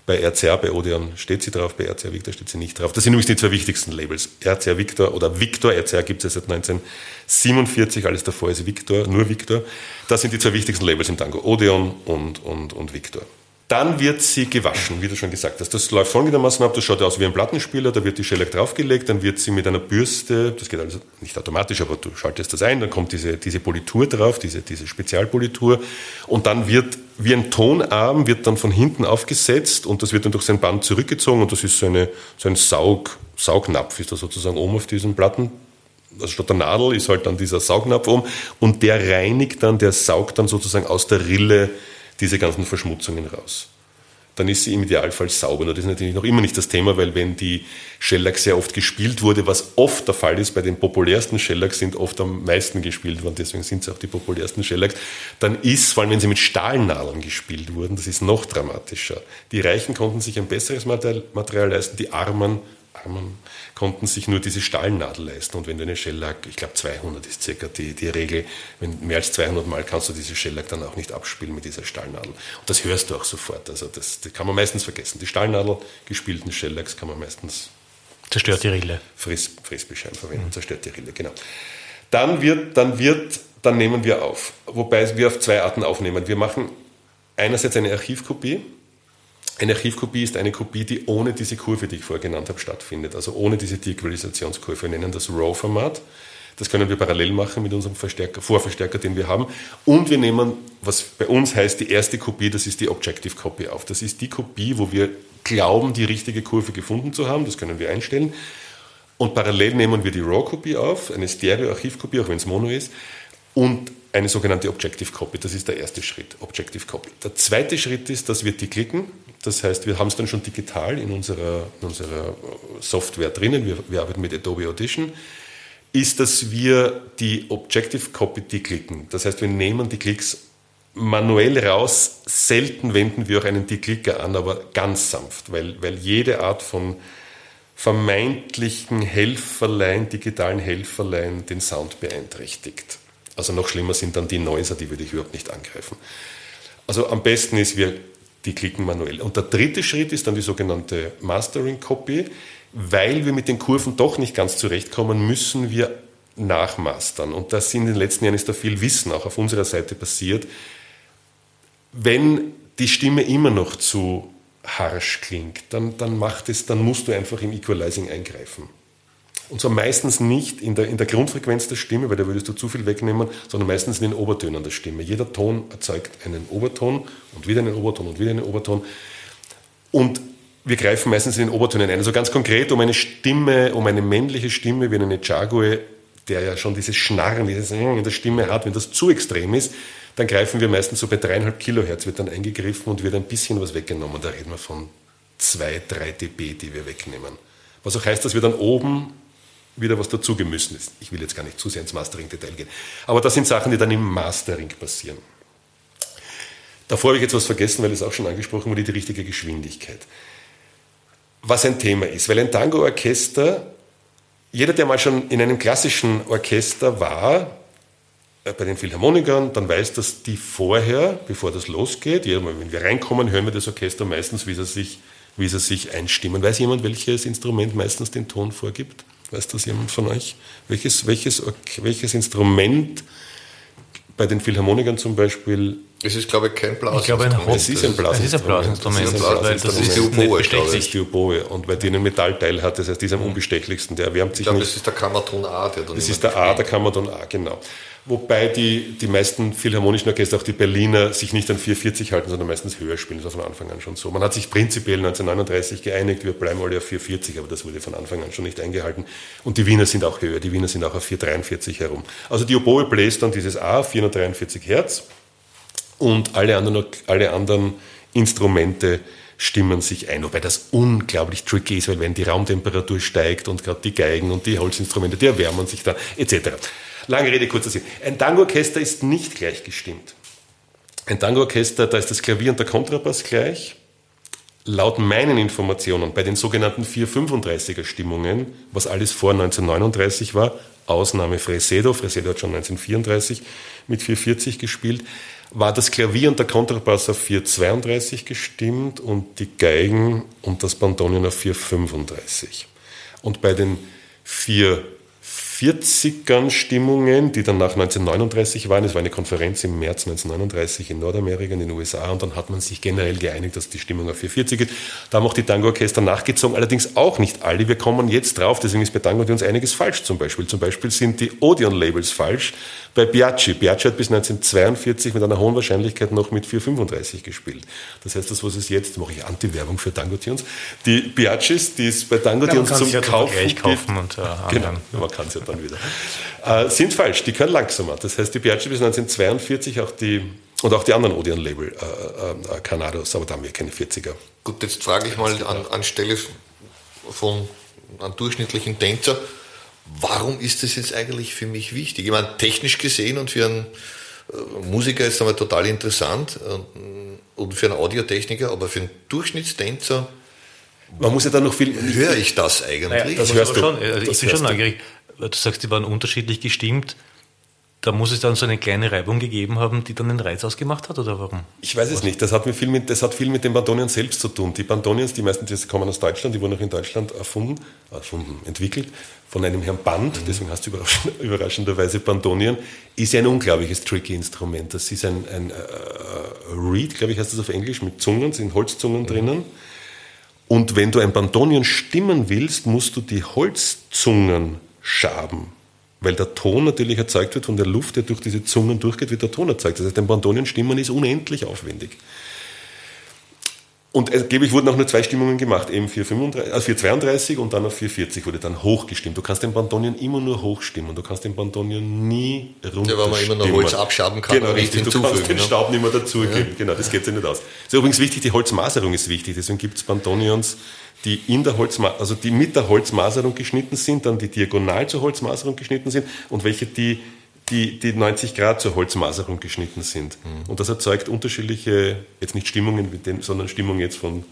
Bei RCA, bei Odeon steht sie drauf, bei RCA Victor steht sie nicht drauf. Das sind übrigens die zwei wichtigsten Labels. RCA Victor oder Victor, RCA gibt es ja seit 1947, alles davor ist Victor, nur Victor. Das sind die zwei wichtigsten Labels im Tango, Odeon und, und, und Victor. Dann wird sie gewaschen, wie du schon gesagt hast. Das läuft folgendermaßen ab, das schaut aus wie ein Plattenspieler, da wird die Shellac draufgelegt, dann wird sie mit einer Bürste, das geht also nicht automatisch, aber du schaltest das ein, dann kommt diese, diese Politur drauf, diese, diese Spezialpolitur. Und dann wird wie ein Tonarm, wird dann von hinten aufgesetzt und das wird dann durch sein Band zurückgezogen und das ist so, eine, so ein Saug, Saugnapf, ist da sozusagen oben auf diesem Platten, also statt der Nadel ist halt dann dieser Saugnapf oben und der reinigt dann, der saugt dann sozusagen aus der Rille diese ganzen Verschmutzungen raus. Dann ist sie im Idealfall sauber. Nur das ist natürlich noch immer nicht das Thema, weil wenn die Shellac sehr oft gespielt wurde, was oft der Fall ist, bei den populärsten Shellacs sind oft am meisten gespielt worden, deswegen sind sie auch die populärsten Shellacs, dann ist, vor allem wenn sie mit Stahlnadeln gespielt wurden, das ist noch dramatischer. Die Reichen konnten sich ein besseres Material leisten, die Armen, Armen konnten sich nur diese Stahlnadel leisten. Und wenn du eine Shellac, ich glaube 200 ist circa die, die Regel, wenn mehr als 200 Mal kannst du diese Shellac dann auch nicht abspielen mit dieser Stahlnadel. Und das hörst du auch sofort. Also das, das kann man meistens vergessen. Die Stahlnadel gespielten Shellacs kann man meistens Zerstört die Rille. Friss, Frissbeschein verwenden, mhm. zerstört die Rille, genau. Dann wird, dann wird, dann nehmen wir auf. Wobei wir auf zwei Arten aufnehmen. Wir machen einerseits eine Archivkopie, eine Archivkopie ist eine Kopie, die ohne diese Kurve, die ich vorher genannt habe, stattfindet. Also ohne diese Deequalisationskurve. Wir nennen das RAW-Format. Das können wir parallel machen mit unserem Verstärker, Vorverstärker, den wir haben. Und wir nehmen, was bei uns heißt, die erste Kopie, das ist die Objective Copy auf. Das ist die Kopie, wo wir glauben, die richtige Kurve gefunden zu haben. Das können wir einstellen. Und parallel nehmen wir die RAW-Kopie auf, eine Stereo-Archivkopie, auch wenn es Mono ist, und eine sogenannte Objective Copy. Das ist der erste Schritt, Objective Copy. Der zweite Schritt ist, dass wir die klicken. Das heißt, wir haben es dann schon digital in unserer, in unserer Software drinnen. Wir, wir arbeiten mit Adobe Audition ist, dass wir die Objective Copy deklicken. Das heißt, wir nehmen die Klicks manuell raus. Selten wenden wir auch einen Deklicker an, aber ganz sanft, weil, weil jede Art von vermeintlichen Helferlein, digitalen Helferlein den Sound beeinträchtigt. Also noch schlimmer sind dann die Noiser, die würde ich überhaupt nicht angreifen. Also am besten ist, wir die klicken manuell. Und der dritte Schritt ist dann die sogenannte Mastering Copy weil wir mit den Kurven doch nicht ganz zurechtkommen, müssen wir nachmastern. Und das in den letzten Jahren ist da viel Wissen auch auf unserer Seite passiert. Wenn die Stimme immer noch zu harsch klingt, dann, dann macht es, dann musst du einfach im Equalizing eingreifen. Und zwar meistens nicht in der, in der Grundfrequenz der Stimme, weil da würdest du zu viel wegnehmen, sondern meistens in den Obertönen der Stimme. Jeder Ton erzeugt einen Oberton und wieder einen Oberton und wieder einen Oberton. Und wir greifen meistens in den Obertönen ein. Also ganz konkret um eine Stimme, um eine männliche Stimme wie eine Chague, der ja schon dieses Schnarren, dieses in der Stimme hat, wenn das zu extrem ist, dann greifen wir meistens so bei dreieinhalb Kilohertz wird dann eingegriffen und wird ein bisschen was weggenommen. Da reden wir von zwei, drei dB, die wir wegnehmen. Was auch heißt, dass wir dann oben wieder was dazu gemüssen ist. Ich will jetzt gar nicht zu sehr ins Mastering-Detail gehen. Aber das sind Sachen, die dann im Mastering passieren. Davor habe ich jetzt was vergessen, weil es auch schon angesprochen wurde, die richtige Geschwindigkeit was ein Thema ist. Weil ein Tango-Orchester, jeder, der mal schon in einem klassischen Orchester war, äh, bei den Philharmonikern, dann weiß, dass die vorher, bevor das losgeht, Mal, wenn wir reinkommen, hören wir das Orchester meistens, wie sie sich, wie sie sich einstimmen. Weiß jemand, welches Instrument meistens den Ton vorgibt? Weiß das jemand von euch? Welches, welches, welches Instrument bei den Philharmonikern zum Beispiel es ist, glaube ich, kein Blasinstrument. Ich glaube, ein. Es ist ein Blasinstrument. Das ist ein Blasinstrument. Das ist die Oboe, Das ist die Oboe. Und weil die einen Metallteil hat, das heißt, die ist am unbestechlichsten. Der erwärmt sich ich glaube, nicht. das ist der Kammerton A. Der dann das ist der A, der Kammerton A, genau. Wobei die, die meisten philharmonischen Orchester, auch die Berliner, sich nicht an 440 halten, sondern meistens höher spielen. Das war von Anfang an schon so. Man hat sich prinzipiell 1939 geeinigt, wir bleiben alle auf 440, aber das wurde von Anfang an schon nicht eingehalten. Und die Wiener sind auch höher, die Wiener sind auch auf 443 herum. Also die Oboe bläst dann dieses A, 443 Hertz und alle anderen, alle anderen Instrumente stimmen sich ein, wobei das unglaublich tricky ist, weil wenn die Raumtemperatur steigt und gerade die Geigen und die Holzinstrumente, die erwärmen sich dann, etc. Lange Rede, kurzer Sinn. Ein Tango-Orchester ist nicht gleich gestimmt. Ein Tango-Orchester, da ist das Klavier und der Kontrabass gleich. Laut meinen Informationen bei den sogenannten 435er Stimmungen, was alles vor 1939 war, Ausnahme Fresedo, Fresedo hat schon 1934 mit 440 gespielt, war das Klavier und der Kontrabass auf 432 gestimmt und die Geigen und das Bandonion auf 435. Und bei den 4 40ern Stimmungen, die dann nach 1939 waren. Es war eine Konferenz im März 1939 in Nordamerika, in den USA, und dann hat man sich generell geeinigt, dass die Stimmung auf 440 geht. Da haben auch die Tango-Orchester nachgezogen, allerdings auch nicht alle. Wir kommen jetzt drauf, deswegen ist bei Tango uns einiges falsch zum Beispiel. Zum Beispiel sind die Odeon-Labels falsch bei Biaggi. Biaggi hat bis 1942 mit einer hohen Wahrscheinlichkeit noch mit 435 gespielt. Das heißt, das, was es jetzt, mache ich Anti-Werbung für Tango Tunes, die Biaggis, die es bei Tango Tunes zum Kaufen, kaufen und äh, genau, man kann es ja dann wieder. Äh, sind falsch, die können langsamer. Das heißt, die Biaggi bis 1942 auch die und auch die anderen Odeon-Label, äh, äh, Canados, aber da haben wir keine 40er. Gut, jetzt frage ich mal an, anstelle von einem durchschnittlichen Tänzer, warum ist das jetzt eigentlich für mich wichtig? Ich meine, technisch gesehen und für einen äh, Musiker ist es einmal total interessant äh, und für einen Audiotechniker, aber für einen Durchschnittstänzer man muss ja dann noch viel. Höre ich das eigentlich? Naja, das hörst du. Schon, also ich bin schon neugierig du sagst, die waren unterschiedlich gestimmt. Da muss es dann so eine kleine Reibung gegeben haben, die dann den Reiz ausgemacht hat, oder warum? Ich weiß es nicht. Das hat, viel mit, das hat viel mit den Bandonions selbst zu tun. Die Bandonions, die meisten die kommen aus Deutschland, die wurden auch in Deutschland erfunden, erfunden entwickelt, von einem Herrn Band, mhm. deswegen hast du überraschend, überraschenderweise Bandonion, ist ein unglaubliches tricky Instrument. Das ist ein, ein uh, Reed, glaube ich heißt das auf Englisch, mit Zungen, sind Holzzungen mhm. drinnen. Und wenn du ein Bandonion stimmen willst, musst du die Holzzungen Schaben weil der Ton natürlich erzeugt wird von der Luft, der durch diese Zungen durchgeht, wird der Ton erzeugt. Das heißt, ein Bandonien-Stimmen ist unendlich aufwendig. Und angeblich wurden auch nur zwei Stimmungen gemacht, eben 432, also 432 und dann auf 440 wurde dann hochgestimmt. Du kannst den Bandonion immer nur hochstimmen, du kannst den Bandonion nie runterstimmen. Ja, weil man immer noch Holz abschaben kann genau, richtig, du kannst den ne? Staub nicht mehr dazugeben. Ja. Genau, das geht sich nicht aus. Das ist übrigens wichtig, die Holzmaserung ist wichtig, deswegen gibt es Bandonions, die in der Holzma also die mit der Holzmaserung geschnitten sind, dann die diagonal zur Holzmaserung geschnitten sind und welche die die, die 90 Grad zur Holzmaserung geschnitten sind. Mhm. Und das erzeugt unterschiedliche, jetzt nicht Stimmungen, mit dem, sondern Stimmung jetzt von,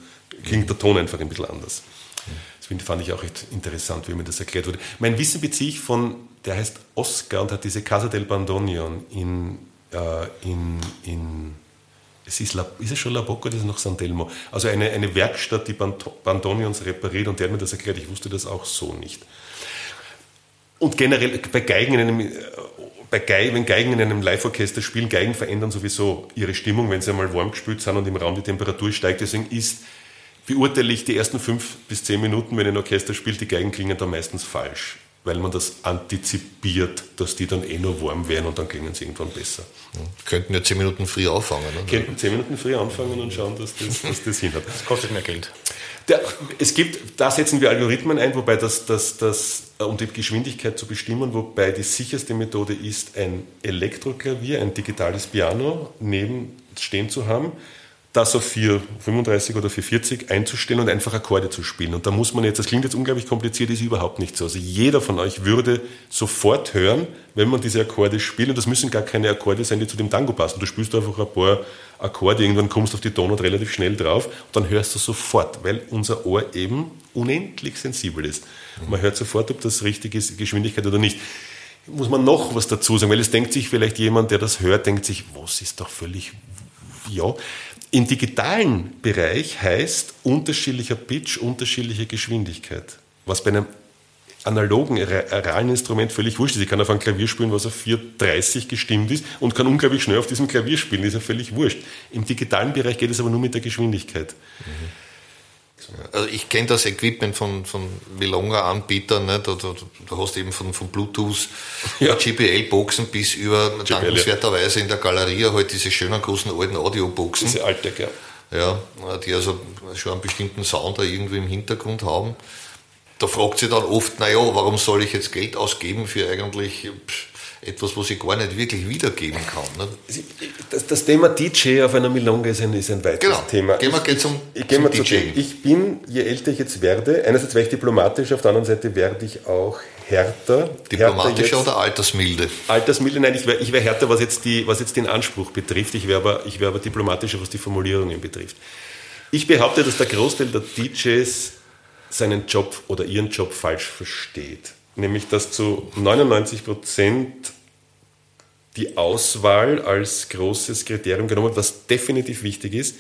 klingt der Ton einfach ein bisschen anders. Das fand ich auch echt interessant, wie mir das erklärt wurde. Mein Wissen beziehe ich von, der heißt Oscar und hat diese Casa del Bandonion in, äh, in, in es ist, ist es schon La Bocca oder ist noch San Telmo? Also eine, eine Werkstatt, die Bandonions repariert und der hat mir das erklärt. Ich wusste das auch so nicht. Und generell bei Geigen in einem bei Geigen, wenn Geigen in einem Live-Orchester spielen, Geigen verändern sowieso ihre Stimmung, wenn sie einmal warm gespült sind und im Raum die Temperatur steigt. Deswegen ist, beurteile ich die ersten fünf bis zehn Minuten, wenn ein Orchester spielt, die Geigen klingen da meistens falsch, weil man das antizipiert, dass die dann eh nur warm werden und dann klingen sie irgendwann besser. Könnten ja zehn Minuten früh anfangen. Ne? Könnten zehn Minuten früh anfangen und schauen, dass das, dass das hinhat. Das kostet mehr Geld. Der, es gibt, da setzen wir Algorithmen ein, wobei das, das, das, äh, um die Geschwindigkeit zu bestimmen, wobei die sicherste Methode ist, ein Elektroklavier, ein digitales Piano neben stehen zu haben das auf 435 oder 440 einzustellen und einfach Akkorde zu spielen. Und da muss man jetzt, das klingt jetzt unglaublich kompliziert, ist überhaupt nicht so. Also jeder von euch würde sofort hören, wenn man diese Akkorde spielt. Und das müssen gar keine Akkorde sein, die zu dem Tango passen. Du spielst einfach ein paar Akkorde, irgendwann kommst du auf die Tonart relativ schnell drauf und dann hörst du sofort, weil unser Ohr eben unendlich sensibel ist. Man hört sofort, ob das richtig ist, Geschwindigkeit oder nicht muss man noch was dazu sagen, weil es denkt sich vielleicht jemand, der das hört, denkt sich, was ist doch völlig, ja, im digitalen Bereich heißt unterschiedlicher Pitch, unterschiedliche Geschwindigkeit. Was bei einem analogen, realen Instrument völlig wurscht ist. Ich kann auf einem Klavier spielen, was auf 430 gestimmt ist und kann unglaublich schnell auf diesem Klavier spielen, ist ja völlig wurscht. Im digitalen Bereich geht es aber nur mit der Geschwindigkeit. Mhm. Also ich kenne das Equipment von, von Wilonga-Anbietern, ne? da, da, da, hast du eben von, von Bluetooth, ja. GPL-Boxen bis über GPL, dankenswerterweise in der Galerie halt diese schönen großen alten Audio-Boxen. Diese alte, ja. Ja, die also schon einen bestimmten Sound da irgendwie im Hintergrund haben. Da fragt sich dann oft, naja, warum soll ich jetzt Geld ausgeben für eigentlich... Pff, etwas, was ich gar nicht wirklich wiedergeben kann. Ne? Das, das, Thema DJ auf einer Milonga ist ein, ist ein weiteres genau. Thema. Gehen wir ich, zum, ich, zum DJ. Ich bin, je älter ich jetzt werde, einerseits wäre ich diplomatisch, auf der anderen Seite werde ich auch härter. Diplomatischer oder altersmilde? Altersmilde, nein, ich wäre ich wär härter, was jetzt, die, was jetzt den Anspruch betrifft. Ich wäre aber, wär aber diplomatischer, was die Formulierungen betrifft. Ich behaupte, dass der Großteil der DJs seinen Job oder ihren Job falsch versteht. Nämlich, dass zu 99 Prozent die Auswahl als großes Kriterium genommen, was definitiv wichtig ist,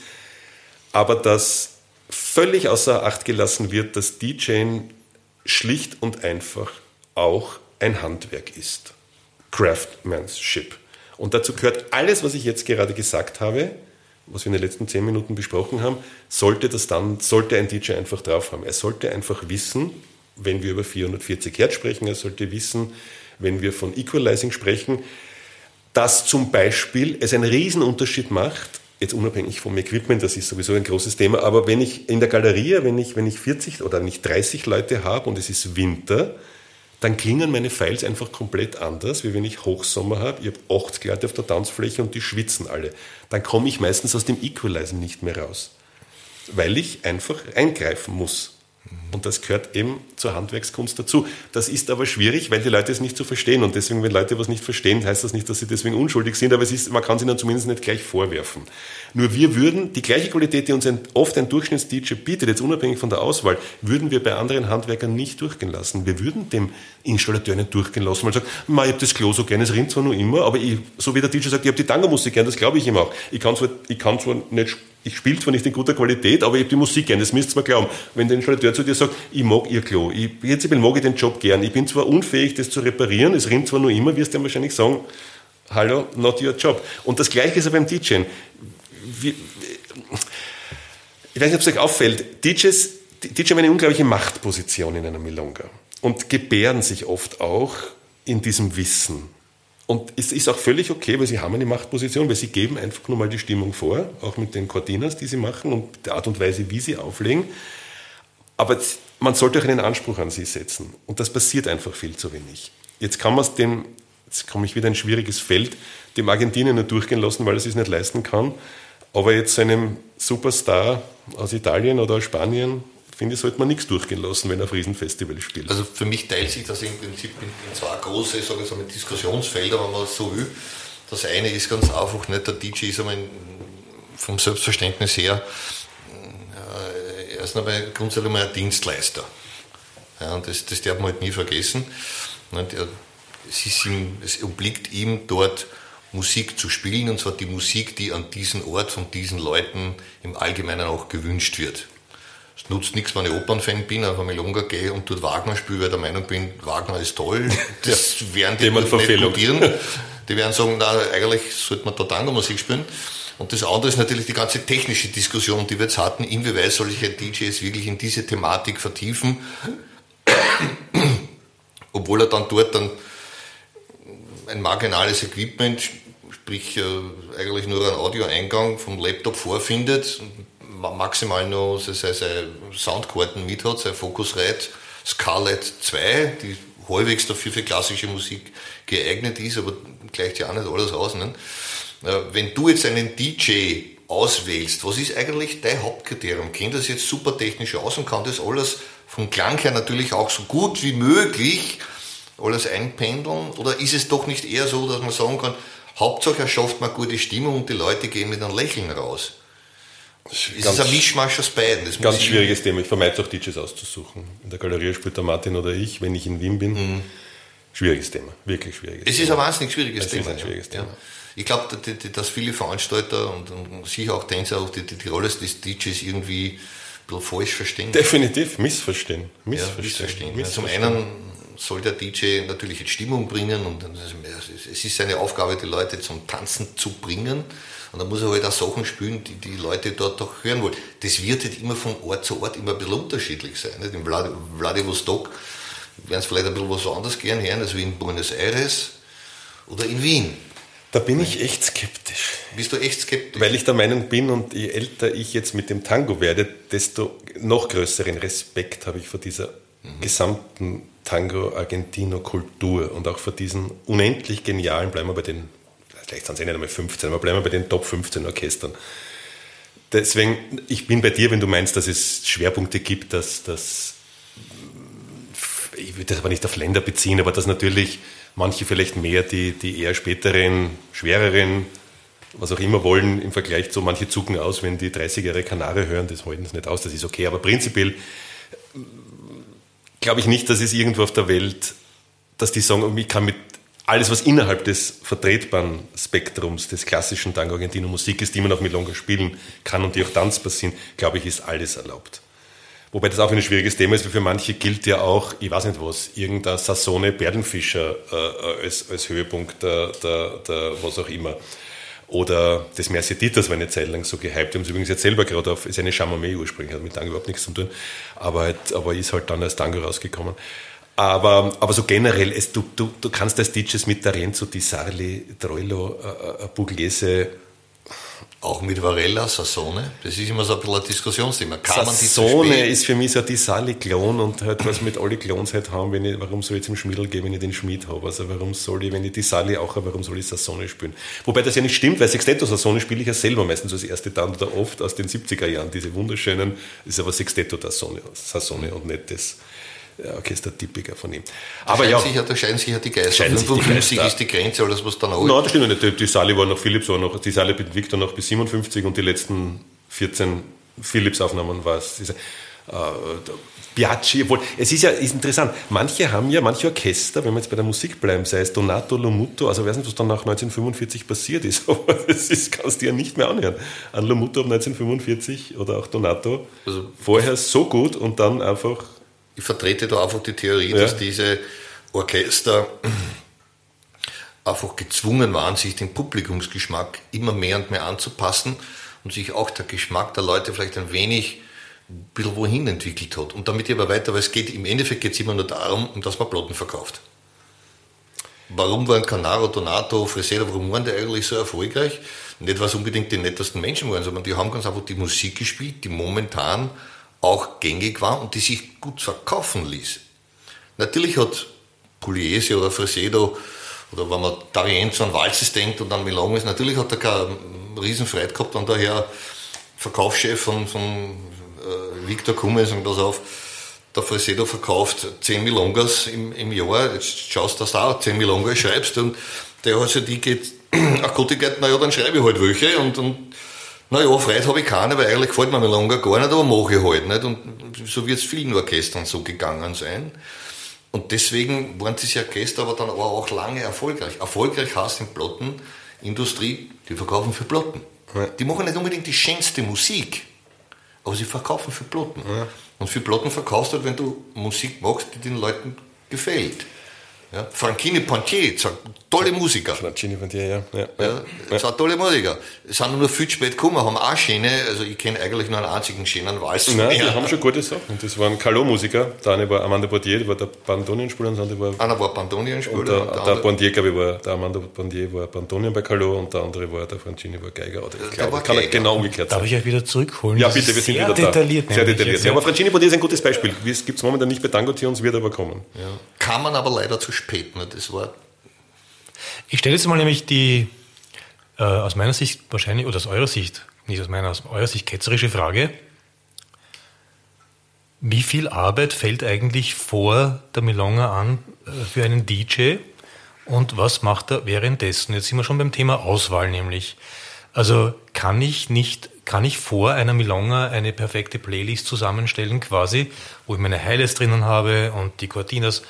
aber dass völlig außer Acht gelassen wird, dass DJing schlicht und einfach auch ein Handwerk ist. Craftsmanship. Und dazu gehört alles, was ich jetzt gerade gesagt habe, was wir in den letzten zehn Minuten besprochen haben, sollte das dann, sollte ein DJ einfach drauf haben. Er sollte einfach wissen, wenn wir über 440 Hertz sprechen, er sollte wissen, wenn wir von Equalizing sprechen, dass zum Beispiel es einen Riesenunterschied macht, jetzt unabhängig vom Equipment, das ist sowieso ein großes Thema, aber wenn ich in der Galerie, wenn ich, wenn ich 40 oder nicht 30 Leute habe und es ist Winter, dann klingen meine Files einfach komplett anders, wie wenn ich Hochsommer habe. Ich habe 80 Leute auf der Tanzfläche und die schwitzen alle. Dann komme ich meistens aus dem Equalizen nicht mehr raus, weil ich einfach eingreifen muss. Und das gehört eben zur Handwerkskunst dazu. Das ist aber schwierig, weil die Leute es nicht so verstehen. Und deswegen, wenn Leute was nicht verstehen, heißt das nicht, dass sie deswegen unschuldig sind, aber es ist, man kann sie ihnen zumindest nicht gleich vorwerfen. Nur wir würden die gleiche Qualität, die uns ein, oft ein Durchschnitts-DJ bietet, jetzt unabhängig von der Auswahl, würden wir bei anderen Handwerkern nicht durchgehen lassen. Wir würden dem Installateur nicht durchgehen lassen, weil er sagt, ich habe das Klo so gerne, es rinnt zwar nur immer, aber ich, so wie der DJ sagt, ich habe die Tango-Musik gern, das glaube ich ihm auch. Ich kann zwar, ich kann zwar nicht ich spiele zwar nicht in guter Qualität, aber ich habe die Musik gern. Das müsst ihr mir glauben. Wenn der Installateur zu dir sagt, ich mag ihr Klo, ich, prinzipiell mag ich den Job gern, ich bin zwar unfähig, das zu reparieren, es rinnt zwar nur immer, wirst du dann wahrscheinlich sagen, hallo, not your job. Und das Gleiche ist ja beim DJing. ich weiß nicht, ob es euch auffällt, DJs, DJ haben eine unglaubliche Machtposition in einer Milonga und gebären sich oft auch in diesem Wissen. Und es ist auch völlig okay, weil sie haben eine Machtposition, weil sie geben einfach nur mal die Stimmung vor, auch mit den Cortinas, die sie machen und der Art und Weise, wie sie auflegen. Aber man sollte auch einen Anspruch an sie setzen. Und das passiert einfach viel zu wenig. Jetzt kann man es dem, jetzt komme ich wieder in ein schwieriges Feld, dem Argentinien nur durchgehen lassen, weil er es sich nicht leisten kann. Aber jetzt einem Superstar aus Italien oder aus Spanien, finde ich, sollte man nichts durchgehen lassen, wenn er auf Riesenfestival spielt. Also für mich teilt sich das im Prinzip in, zwei große, sage mal, Diskussionsfelder, wenn man es so will. Das eine ist ganz einfach, nicht der DJ ist einmal vom Selbstverständnis her äh, erst einmal grundsätzlich mal ein Dienstleister. Ja, und das, das darf man halt nie vergessen. Es, ist ihm, es obliegt ihm dort Musik zu spielen, und zwar die Musik, die an diesem Ort von diesen Leuten im Allgemeinen auch gewünscht wird. Es nutzt nichts, wenn ich Opernfan bin, auf Melonga gehe und dort Wagner spiele, weil ich der Meinung bin, Wagner ist toll. Das werden die nicht probieren. Die werden sagen, na, eigentlich sollte man da Tango-Musik spielen. Und das andere ist natürlich die ganze technische Diskussion, die wir jetzt hatten, inwieweit soll ich ein DJ jetzt wirklich in diese Thematik vertiefen, obwohl er dann dort dann ein marginales Equipment sprich äh, eigentlich nur einen Audioeingang vom Laptop vorfindet, maximal noch seine, seine Soundkarten mit hat, sein Focusrite Scarlett 2, die halbwegs dafür für klassische Musik geeignet ist, aber gleicht ja auch nicht alles aus. Ne? Wenn du jetzt einen DJ auswählst, was ist eigentlich dein Hauptkriterium? Kennt das jetzt super technisch aus und kann das alles vom Klang her natürlich auch so gut wie möglich alles einpendeln? Oder ist es doch nicht eher so, dass man sagen kann, Hauptsache er schafft mal gute Stimmung und die Leute gehen mit einem Lächeln raus. Es ist ein Mischmasch aus beiden. Das ganz schwieriges Thema. Ich vermeide es auch, DJs auszusuchen. In der Galerie spielt der Martin oder ich, wenn ich in Wien bin. Mhm. Schwieriges Thema, wirklich schwieriges es Thema. ist ein wahnsinnig schwieriges es Thema. Ein schwieriges ja. Thema. Ich glaube, dass viele Veranstalter und, und sicher auch Tänzer auch die, die, die Rolle des DJs irgendwie ein bisschen falsch verstehen. Definitiv missverstehen. Missverstehen. Ja, missverstehen. missverstehen. Zum einen soll der DJ natürlich in Stimmung bringen und es ist seine Aufgabe, die Leute zum Tanzen zu bringen. Und dann muss er halt auch Sachen spielen, die die Leute dort auch hören wollen. Das wird halt immer von Ort zu Ort immer ein bisschen unterschiedlich sein. Nicht? In Vladivostok werden es vielleicht ein bisschen was anderes gern hören, als wie in Buenos Aires oder in Wien. Da bin ich echt skeptisch. Bist du echt skeptisch? Weil ich der Meinung bin und je älter ich jetzt mit dem Tango werde, desto noch größeren Respekt habe ich vor dieser mhm. gesamten Tango Argentino Kultur und auch vor diesen unendlich genialen, bleiben wir bei den, vielleicht sind es eh nicht einmal 15, aber bleiben wir bei den Top 15 Orchestern. Deswegen, ich bin bei dir, wenn du meinst, dass es Schwerpunkte gibt, dass, dass ich würde das aber nicht auf Länder beziehen, aber dass natürlich manche vielleicht mehr die, die eher späteren, schwereren, was auch immer wollen, im Vergleich zu manche zucken aus, wenn die 30 Jahre Kanare hören, das halten sie nicht aus, das ist okay, aber prinzipiell glaube ich nicht, dass es irgendwo auf der Welt, dass die sagen, ich kann mit alles, was innerhalb des vertretbaren Spektrums des klassischen Tango Argentino Musik ist, die man auch mit Longa spielen kann und die auch tanzbar sind, glaube ich, ist alles erlaubt. Wobei das auch ein schwieriges Thema ist, weil für manche gilt ja auch, ich weiß nicht was, irgendein Sassone Berdenfischer äh, als, als Höhepunkt der, der, der was auch immer. Oder das Merceditas war eine Zeit lang so gehypt. Wir haben es übrigens jetzt selber gerade auf, ist eine Chamamé ursprünglich, hat mit Tango überhaupt nichts zu tun, aber, halt, aber ist halt dann als Tango rausgekommen. Aber, aber so generell, es, du, du, du kannst als DJs mit Tarenzo, Di Sarli, Troilo, äh, äh Pugliese, auch mit Varela, Sassone, das ist immer so ein bisschen ein Diskussionsthema. Kann Sassone ist für mich so die Sali-Klon und halt was mit alle Klons halt haben, wenn ich, warum soll ich zum Schmiedel gehen, wenn ich den Schmied habe? Also warum soll ich, wenn ich die Sali auch habe, warum soll ich Sassone spielen? Wobei das ja nicht stimmt, weil Sextetto Sassone spiele ich ja selber meistens als erste dann oder oft aus den 70er Jahren, diese wunderschönen, ist aber Sextetto Sassone und nicht das Orchestertypiker von ihm. Aber ja. Sich, da scheinen sich ja die Geister. 55 ist die Grenze, alles was dann auch. Nein, das stimmt nicht. Die, die Sali war noch, Philips war noch, die Sali mit Victor noch bis 57 und die letzten 14 Philips-Aufnahmen war es. Diese, äh, Piaggi, obwohl, es ist ja ist interessant, manche haben ja, manche Orchester, wenn wir jetzt bei der Musik bleiben, sei es Donato, Lomuto, also ich weiß nicht, was dann nach 1945 passiert ist, aber das ist, kannst du ja nicht mehr anhören. An Lomuto ab 1945 oder auch Donato, also, vorher so gut und dann einfach ich vertrete da einfach die Theorie, ja. dass diese Orchester einfach gezwungen waren, sich dem Publikumsgeschmack immer mehr und mehr anzupassen und sich auch der Geschmack der Leute vielleicht ein wenig ein bisschen wohin entwickelt hat. Und damit aber weiter, weil es geht, im Endeffekt geht es immer nur darum, um dass man Platten verkauft. Warum waren Canaro, Donato, Freseda, warum waren die eigentlich so erfolgreich? Nicht, weil es unbedingt die nettesten Menschen waren, sondern die haben ganz einfach die Musik gespielt, die momentan auch gängig war und die sich gut verkaufen ließ. Natürlich hat Pugliese oder Fresedo oder wenn man D'Arienzo an Walzes denkt und an Milongas, natürlich hat er keine Riesenfreude gehabt und daher Verkaufschef von, von äh, Victor Kummel sagen, pass auf, der Fresedo verkauft 10 Milongas im, im Jahr, jetzt schaust du das auch, 10 Milongas schreibst und der also die geht, ach Gott, die geht, naja, dann schreibe ich halt welche und, und naja, Freude habe ich keine, weil eigentlich gefällt mir Milonga gar nicht, aber mache ich halt nicht und so wird es vielen Orchestern so gegangen sein. Und deswegen waren diese Orchester aber dann auch lange erfolgreich. Erfolgreich heißt in Plattenindustrie, die verkaufen für Platten. Ja. Die machen nicht unbedingt die schönste Musik, aber sie verkaufen für Platten. Ja. Und für Platten verkaufst du halt, wenn du Musik machst, die den Leuten gefällt. Ja, Franchini Pontier, tolle Musiker. Franchini Pontier, ja. ja, ja, ja. Sind tolle Musiker. Es sind nur viel spät gekommen, haben auch schöne, also ich kenne eigentlich nur einen einzigen schönen Walz. Nein, die haben schon gute Sachen. Und das waren Calot-Musiker. Der eine war Amanda Portier, der war der Bandonienspieler und der andere war. Einer war Bandonienspieler. Und der, und der, der Bandier, glaube ich, war, der Amanda Bandier war Bandonien bei Calot und der andere war der Franchini war Geiger. Oder ich glaube, kann Geiger. genau umgekehrt sein. Darf ich euch wieder zurückholen? Ja, bitte, wir sind sehr wieder detailliert, da. Sehr detailliert. Ja, aber Franchini Bandier ist ein gutes Beispiel. Es gibt es momentan nicht bei Tango Tions, wird aber kommen. Ja. Kann man aber leider zu spät. Ne? Das war ich stelle jetzt mal nämlich die äh, aus meiner Sicht wahrscheinlich, oder aus eurer Sicht, nicht aus meiner, aus eurer Sicht ketzerische Frage. Wie viel Arbeit fällt eigentlich vor der Milonga an äh, für einen DJ und was macht er währenddessen? Jetzt sind wir schon beim Thema Auswahl nämlich. Also kann ich nicht, kann ich vor einer Milonga eine perfekte Playlist zusammenstellen quasi, wo ich meine Highlights drinnen habe und die Cortinas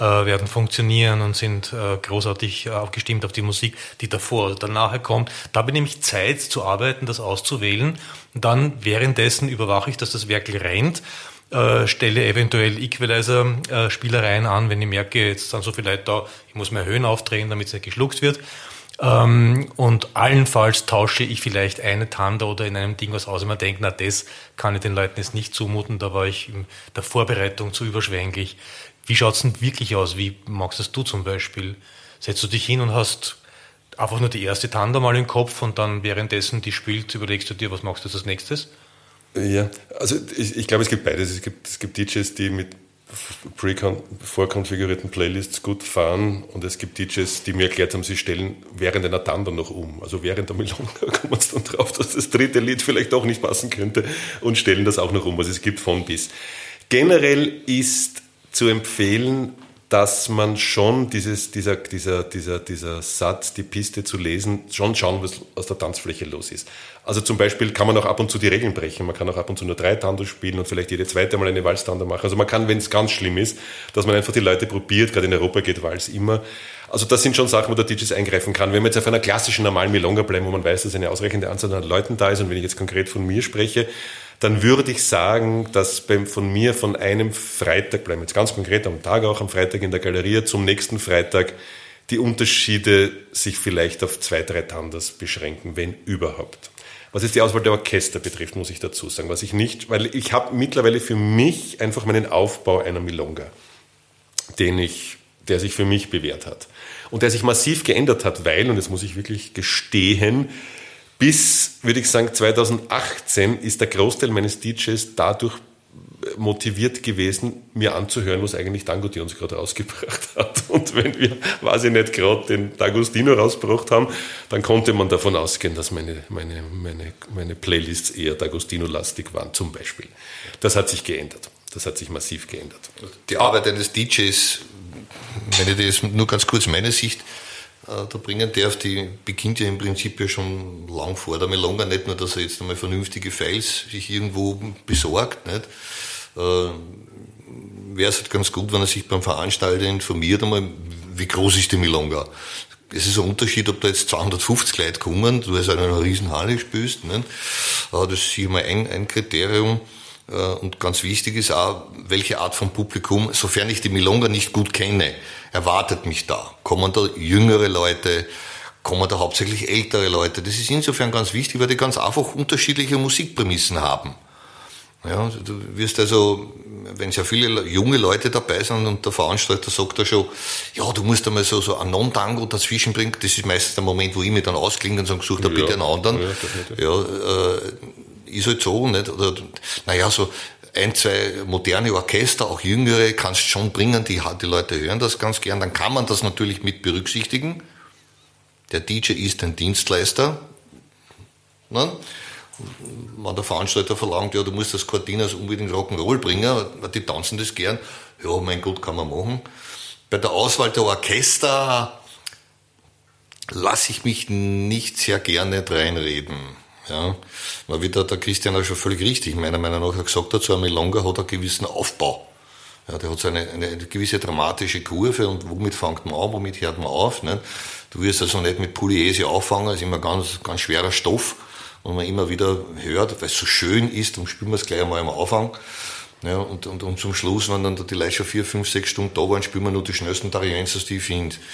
werden funktionieren und sind äh, großartig äh, aufgestimmt auf die Musik, die davor oder danach kommt. Da habe ich Zeit zu arbeiten, das auszuwählen. Dann währenddessen überwache ich, dass das Werkel rennt. Äh, stelle eventuell Equalizer-Spielereien an, wenn ich merke, jetzt sind so viele Leute da, ich muss mehr Höhen aufdrehen, damit es nicht geschluckt wird. Ähm, und allenfalls tausche ich vielleicht eine Tanda oder in einem Ding was aus, wenn man denkt, na, das kann ich den Leuten jetzt nicht zumuten, da war ich in der Vorbereitung zu überschwänglich. Wie schaut es denn wirklich aus? Wie magst das du zum Beispiel? Setzt du dich hin und hast einfach nur die erste Tanda mal im Kopf und dann währenddessen die spielt, überlegst du dir, was machst du als nächstes? Ja, also ich, ich glaube, es gibt beides. Es gibt, es gibt DJs, die mit vorkonfigurierten Playlists gut fahren und es gibt DJs, die mir erklärt haben, sie stellen während einer Tanda noch um. Also während der Milonga kommen sie dann drauf, dass das dritte Lied vielleicht auch nicht passen könnte und stellen das auch noch um. Also es gibt von bis. Generell ist zu empfehlen, dass man schon dieses, dieser, dieser, dieser, dieser Satz, die Piste zu lesen, schon schauen, was aus der Tanzfläche los ist. Also zum Beispiel kann man auch ab und zu die Regeln brechen. Man kann auch ab und zu nur drei Tandos spielen und vielleicht jede zweite Mal eine Walztando machen. Also man kann, wenn es ganz schlimm ist, dass man einfach die Leute probiert. Gerade in Europa geht Walz immer. Also das sind schon Sachen, wo der DJs eingreifen kann. Wenn wir jetzt auf einer klassischen normalen Milonga bleiben, wo man weiß, dass eine ausreichende Anzahl an Leuten da ist und wenn ich jetzt konkret von mir spreche, dann würde ich sagen, dass beim, von mir von einem Freitag, bleiben wir jetzt ganz konkret am Tag auch, am Freitag in der Galerie, zum nächsten Freitag die Unterschiede sich vielleicht auf zwei, drei Tandas beschränken, wenn überhaupt. Was jetzt die Auswahl der Orchester betrifft, muss ich dazu sagen, was ich nicht, weil ich habe mittlerweile für mich einfach meinen Aufbau einer Milonga, den ich, der sich für mich bewährt hat und der sich massiv geändert hat, weil, und das muss ich wirklich gestehen, bis, würde ich sagen, 2018 ist der Großteil meines DJs dadurch motiviert gewesen, mir anzuhören, was eigentlich Dangote uns gerade rausgebracht hat. Und wenn wir, weiß ich nicht, gerade den D'Agostino rausgebracht haben, dann konnte man davon ausgehen, dass meine, meine, meine, meine Playlists eher D'Agostino-lastig waren, zum Beispiel. Das hat sich geändert. Das hat sich massiv geändert. Die Arbeit eines DJs, wenn ich das nur ganz kurz meine Sicht da bringen darf, die beginnt ja im Prinzip ja schon lang vor der Melonga. Nicht nur, dass er jetzt einmal vernünftige Files sich irgendwo besorgt, nicht? Äh, Wäre es halt ganz gut, wenn er sich beim Veranstalter informiert, einmal, wie groß ist die Melonga. Es ist ein Unterschied, ob da jetzt 250 Leute kommen, du hast eine riesen Halle spielst. Nicht? Äh, das ist hier mal ein, ein Kriterium. Äh, und ganz wichtig ist auch, welche Art von Publikum, sofern ich die Milonga nicht gut kenne, erwartet mich da. Kommen da jüngere Leute, kommen da hauptsächlich ältere Leute. Das ist insofern ganz wichtig, weil die ganz einfach unterschiedliche Musikprämissen haben. Ja, du wirst also, wenn sehr viele junge Leute dabei sind und der Veranstalter sagt da schon, ja, du musst einmal so, so ein Non-Tango dazwischen bringen, das ist meistens der Moment, wo ich mich dann ausklinge und sage, such da ja, bitte einen anderen. Ja, ja äh, ist halt so, nicht? Oder, naja, so ein, zwei moderne Orchester, auch jüngere, kannst schon bringen, die, die Leute hören das ganz gern, dann kann man das natürlich mit berücksichtigen. Der DJ ist ein Dienstleister. Ne? wenn der Veranstalter verlangt, ja, du musst das Cortinas unbedingt Rock'n'Roll bringen, die tanzen das gern, ja, mein Gott, kann man machen. Bei der Auswahl der Orchester lasse ich mich nicht sehr gerne reinreden. Ja, weil wie der, der Christian auch schon völlig richtig meiner Meinung nach gesagt hat, so ein Milonga hat einen gewissen Aufbau. Ja, der hat so eine, eine, gewisse dramatische Kurve und womit fängt man an, womit hört man auf. Ne? Du wirst also nicht mit Polyese auffangen, das ist immer ganz, ganz schwerer Stoff und man immer wieder hört, weil es so schön ist, dann spielen wir es gleich einmal am Anfang. Ja, und, und, und zum Schluss, wenn dann die Leute schon vier, fünf, sechs Stunden da waren, spielen wir nur die schnellsten Tarienzers, die ich finde.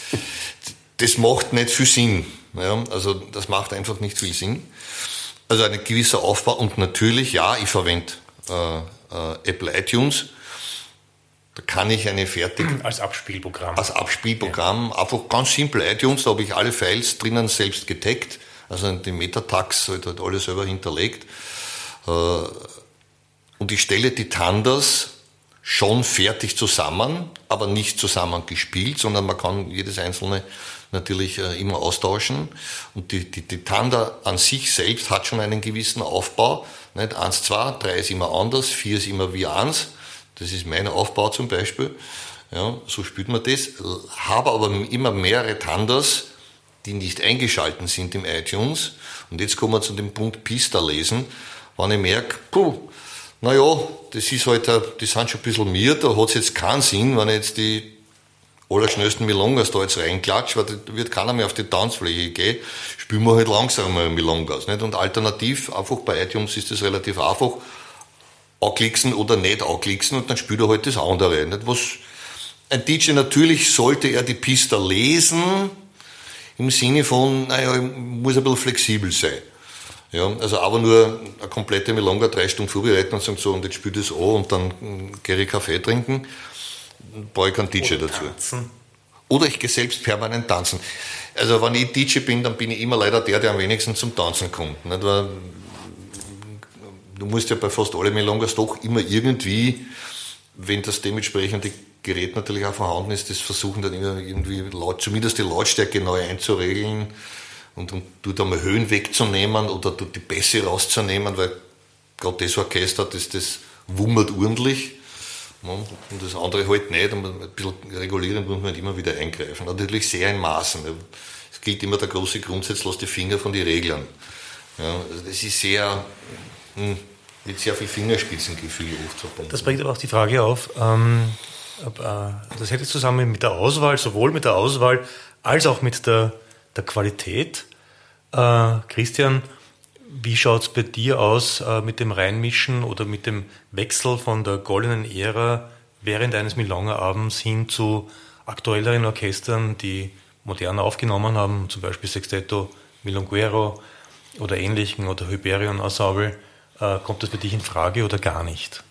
Das macht nicht viel Sinn. Ja, also das macht einfach nicht viel Sinn. Also ein gewisser Aufbau und natürlich, ja, ich verwende äh, äh, Apple iTunes. Da kann ich eine fertige... Als Abspielprogramm. Als Abspielprogramm. Ja. Einfach ganz simpel iTunes, da habe ich alle Files drinnen selbst getaggt also die Metatags halt, halt alles selber hinterlegt. Äh, und ich stelle die Tanders schon fertig zusammen, aber nicht zusammen gespielt, sondern man kann jedes einzelne natürlich äh, immer austauschen. Und die, die, die Tanda an sich selbst hat schon einen gewissen Aufbau. Nicht? Eins, zwei, drei ist immer anders, vier ist immer wie eins. Das ist mein Aufbau zum Beispiel. Ja, so spielt man das. Habe aber immer mehrere Tandas, die nicht eingeschalten sind im iTunes. Und jetzt kommen wir zu dem Punkt Pista lesen. Wenn ich merke, puh, naja, das ist halt, die sind schon ein bisschen mir, da hat es jetzt keinen Sinn, wenn ich jetzt die allerschnellsten Milongas da jetzt reinklatsche, weil da wird keiner mehr auf die Tanzfläche gehen, spielen wir halt langsam mal Milongas. Nicht? Und alternativ, einfach bei iTunes ist das relativ einfach, anklicksen oder nicht anklicksen und dann spielt er halt das andere. Nicht? Was ein DJ natürlich sollte er die Pista lesen, im Sinne von, naja, ich muss ein bisschen flexibel sein. Ja, also aber nur eine komplette Melonga drei Stunden vorbereiten und sagen so, und jetzt spielt das an und dann gehe ich Kaffee trinken, brauche ich keinen DJ Oder dazu. Tanzen. Oder ich gehe selbst permanent tanzen. Also wenn ich DJ bin, dann bin ich immer leider der, der am wenigsten zum Tanzen kommt. Nicht? Weil du musst ja bei fast allen Melongas doch immer irgendwie, wenn das dementsprechende Gerät natürlich auch vorhanden ist, das versuchen dann immer irgendwie laut, zumindest die Lautstärke neu einzuregeln und, und dort einmal Höhen wegzunehmen oder dort die Bässe rauszunehmen, weil gerade das Orchester, das, das wummert ordentlich. Und das andere halt nicht. Und ein bisschen regulieren muss man immer wieder eingreifen. Natürlich sehr in Maßen. Es gilt immer der große Grundsatz, lass die Finger von den Reglern. Ja, also das ist sehr, hm, mit sehr viel Fingerspitzengefühl oft verbunden. Das bringt aber auch die Frage auf, ähm, äh, das hätte zusammen mit der Auswahl, sowohl mit der Auswahl als auch mit der, der Qualität. Äh, Christian, wie schaut es bei dir aus äh, mit dem Reinmischen oder mit dem Wechsel von der goldenen Ära während eines Milonga-Abends hin zu aktuelleren Orchestern, die moderner aufgenommen haben, zum Beispiel Sextetto Milonguero oder ähnlichen oder Hyperion Ensemble? Äh, kommt das für dich in Frage oder gar nicht?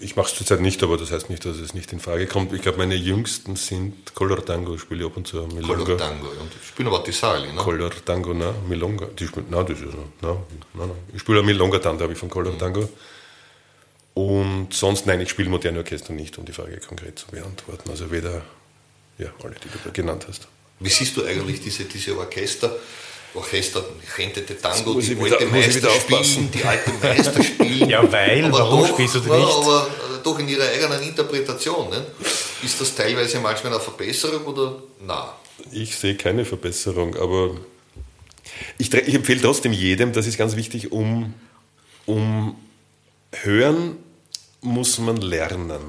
Ich mache es zurzeit nicht, aber das heißt nicht, dass es nicht in Frage kommt. Ich glaube, meine jüngsten sind Color Tango, spiele ab und zu Milonga. Color Tango, und ich spiele aber die Sali, ne? Color Tango, nein, Milonga. Die spielt, nein, das ist, nein, nein, nein. Ich spiele Milonga Tante, habe ich von Color mhm. Tango. Und sonst, nein, ich spiele moderne Orchester nicht, um die Frage konkret zu beantworten. Also weder, ja, alle, die du da genannt hast. Wie siehst du eigentlich diese, diese Orchester? Orchester Gente Tango, die alte Meister spielen, die alten Meister spielen. Ja, weil, aber warum doch, spielst du nicht? Aber äh, doch in ihrer eigenen Interpretation. Ne? Ist das teilweise manchmal eine Verbesserung oder na? Ich sehe keine Verbesserung, aber ich, ich empfehle trotzdem jedem, das ist ganz wichtig, um, um hören muss man lernen.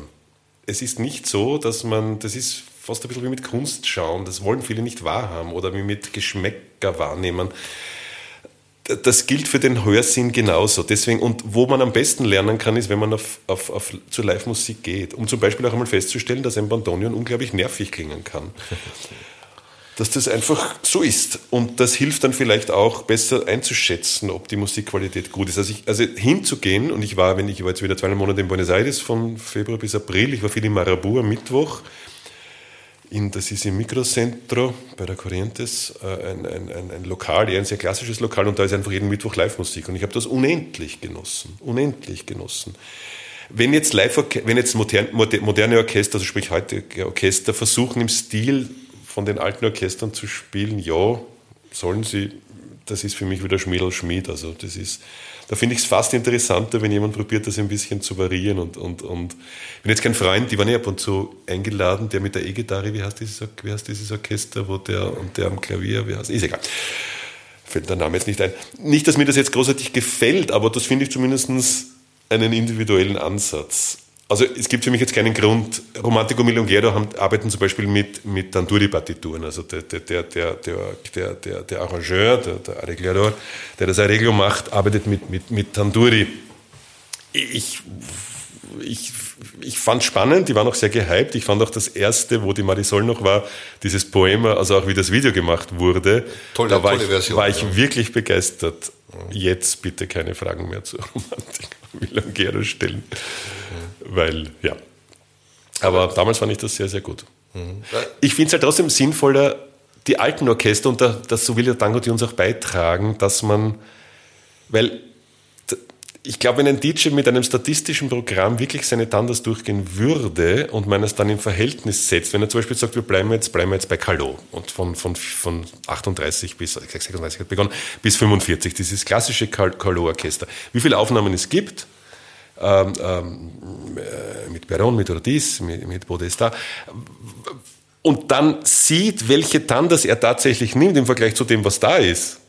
Es ist nicht so, dass man, das ist fast ein bisschen wie mit Kunst schauen. Das wollen viele nicht wahrhaben oder wie mit Geschmäcker wahrnehmen. Das gilt für den Hörsinn genauso. Deswegen, und wo man am besten lernen kann, ist, wenn man auf, auf, auf, zur Live-Musik geht. Um zum Beispiel auch einmal festzustellen, dass ein Bandonion unglaublich nervig klingen kann. dass das einfach so ist. Und das hilft dann vielleicht auch besser einzuschätzen, ob die Musikqualität gut ist. Also, ich, also hinzugehen, und ich war, wenn ich war jetzt wieder zwei Monate in Buenos Aires, von Februar bis April, ich war viel in Marabu am Mittwoch, in, das ist im Microcentro bei der Corrientes, äh, ein, ein, ein, ein Lokal, ein sehr klassisches Lokal, und da ist einfach jeden Mittwoch Live-Musik. Und ich habe das unendlich genossen, unendlich genossen. Wenn jetzt Live, wenn jetzt moderne, Orchester, also sprich heute Orchester, versuchen im Stil von den alten Orchestern zu spielen, ja, sollen sie, das ist für mich wieder Schmiedel Schmied. Also das ist, da finde ich es fast interessanter, wenn jemand probiert, das ein bisschen zu variieren. Und, und, und ich bin jetzt kein Freund, die waren ja ab und zu eingeladen, der mit der E-Gitarre, wie heißt dieses, wie heißt dieses Orchester, wo der und der am Klavier, wie heißt, ist egal. Fällt der Name jetzt nicht ein. Nicht, dass mir das jetzt großartig gefällt, aber das finde ich zumindest einen individuellen Ansatz. Also es gibt für mich jetzt keinen Grund. Romantico Milongero haben, arbeiten zum Beispiel mit, mit Tanduri-Partituren. Also der, der, der, der, der, der, der Arrangeur, der, der Arreglador, der das Arreglo macht, arbeitet mit, mit, mit Tanduri. Ich, ich, ich fand spannend, die waren auch sehr gehypt. Ich fand auch das erste, wo die Marisol noch war, dieses Poema, also auch wie das Video gemacht wurde. Tolle, da war tolle ich, Version. War ich ja. wirklich begeistert. Jetzt bitte keine Fragen mehr zur Romantik Milongero stellen. Weil, ja. Aber damals fand ich das sehr, sehr gut. Ich finde es halt trotzdem sinnvoller, die alten Orchester, und das so will der Tango die uns auch beitragen, dass man, weil ich glaube, wenn ein DJ mit einem statistischen Programm wirklich seine Tandas durchgehen würde und man es dann im Verhältnis setzt, wenn er zum Beispiel sagt, wir bleiben jetzt, bleiben jetzt bei Calo und von, von, von 38 bis 36 hat begonnen, bis 45, dieses klassische Calo-Orchester. Wie viele Aufnahmen es gibt, ähm, ähm, mit Perón, mit Ortiz, mit, mit Podesta, und dann sieht, welche Tandas er tatsächlich nimmt im Vergleich zu dem, was da ist,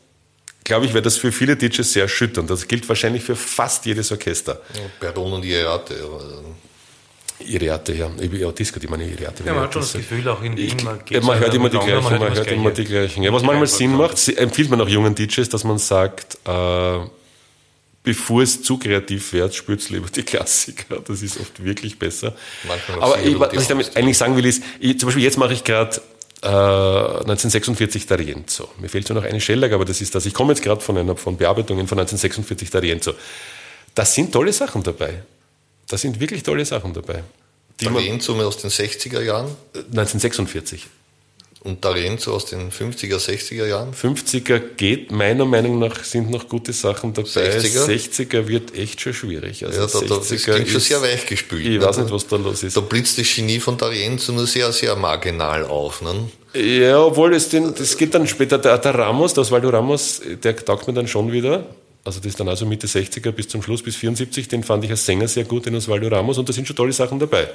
glaube ich, wäre das für viele DJs sehr erschütternd. Das gilt wahrscheinlich für fast jedes Orchester. Ja, Perón und Iriarte. Iriarte, ja. Ja, Disco, die meine Iriarte. Ja, man hat schon das Gefühl, auch in Wien, man, ja, man hört immer die gleichen, man hört immer die gleichen. Ja, was manchmal Sinn macht, empfiehlt man auch jungen DJs, dass man sagt, äh, bevor es zu kreativ wird, spürt es lieber die Klassiker. Das ist oft wirklich besser. Manchmal Aber ich, was ich damit eigentlich sagen will, ist, ich, zum Beispiel jetzt mache ich gerade äh, 1946 D'Arienzo. Mir fehlt zwar noch eine Schellack, aber das ist das. Ich komme jetzt gerade von einer von Bearbeitungen von 1946 D'Arienzo. Da sind tolle Sachen dabei. Da sind wirklich tolle Sachen dabei. D'Arienzo aus den 60er Jahren? 1946. Und D'Arienzo aus den 50er, 60er Jahren? 50er geht meiner Meinung nach, sind noch gute Sachen dabei. 60er, 60er wird echt schon schwierig. Also ja, da, da, das klingt schon sehr weich gespielt. Ich ne? weiß nicht, was da los ist. Da blitzt das Genie von D'Arienzo nur sehr, sehr marginal auf. Ne? Ja, obwohl es den, das geht dann später, der, der Ramos, das Waldo Ramos, der taugt mir dann schon wieder. Also das ist dann also Mitte 60er bis zum Schluss, bis 74, den fand ich als Sänger sehr gut, den Osvaldo Ramos, und da sind schon tolle Sachen dabei.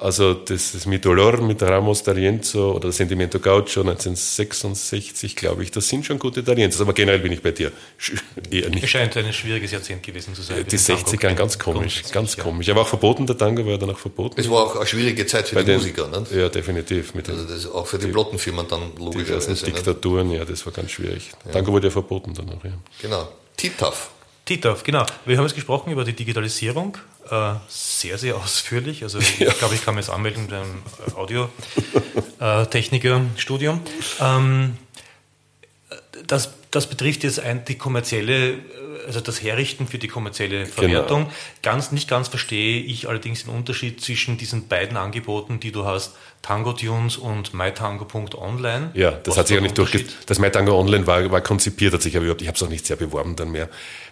Also das ist mit Dolor, mit Ramos D'Arienzo oder Sentimento Gaucho 1966, glaube ich, das sind schon gute D'Arienzos, aber generell bin ich bei dir eher nicht. Es scheint ein schwieriges Jahrzehnt gewesen zu sein. Die 60er, ganz komisch, ganz ja. komisch. Aber auch verboten, der Tango war dann auch verboten. Es war auch eine schwierige Zeit für bei die den, Musiker, nicht? Ja, definitiv. Mit also das auch für die, die Plattenfirmen dann logischerweise. Die Diktaturen, ja, das war ganz schwierig. Ja. Tango wurde ja verboten dann auch, ja. Genau. Titaf. TITAF, genau. Wir haben jetzt gesprochen über die Digitalisierung, äh, sehr, sehr ausführlich. Also ich ja. glaube, ich kann mich jetzt anmelden mit einem Audiotechniker-Studium. Ähm, das, das betrifft jetzt ein, die kommerzielle, also das Herrichten für die kommerzielle Verwertung. Genau. Ganz, nicht ganz verstehe ich allerdings den Unterschied zwischen diesen beiden Angeboten, die du hast, Tango Tunes und mytango.online. Ja, das Was hat sich ja nicht durchgesetzt. Das MyTango Online war, war konzipiert, hat sich aber überhaupt, ich habe es auch nicht sehr beworben dann mehr.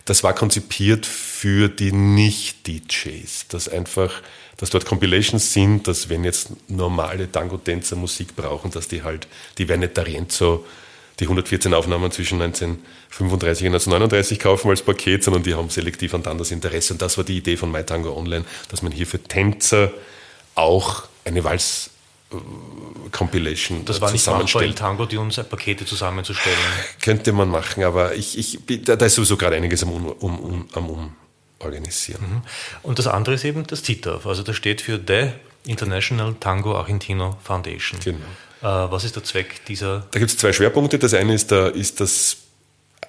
Das war konzipiert für die Nicht-DJs, dass einfach, dass dort Compilations sind, dass wenn jetzt normale Tango-Tänzer Musik brauchen, dass die halt, die werden nicht die 114 Aufnahmen zwischen 1935 und 1939 kaufen als Paket, sondern die haben selektiv an das Interesse. Und das war die Idee von MyTango Online, dass man hier für Tänzer auch eine Walz Compilation Das war nicht machbar, in Tango die uns Pakete zusammenzustellen. Könnte man machen, aber ich, ich, da, da ist sowieso gerade einiges am, um, um, am Umorganisieren. Mhm. Und das andere ist eben das TITAF, also das steht für The International Tango Argentino Foundation. Genau. Äh, was ist der Zweck dieser? Da gibt es zwei Schwerpunkte. Das eine ist, der, ist das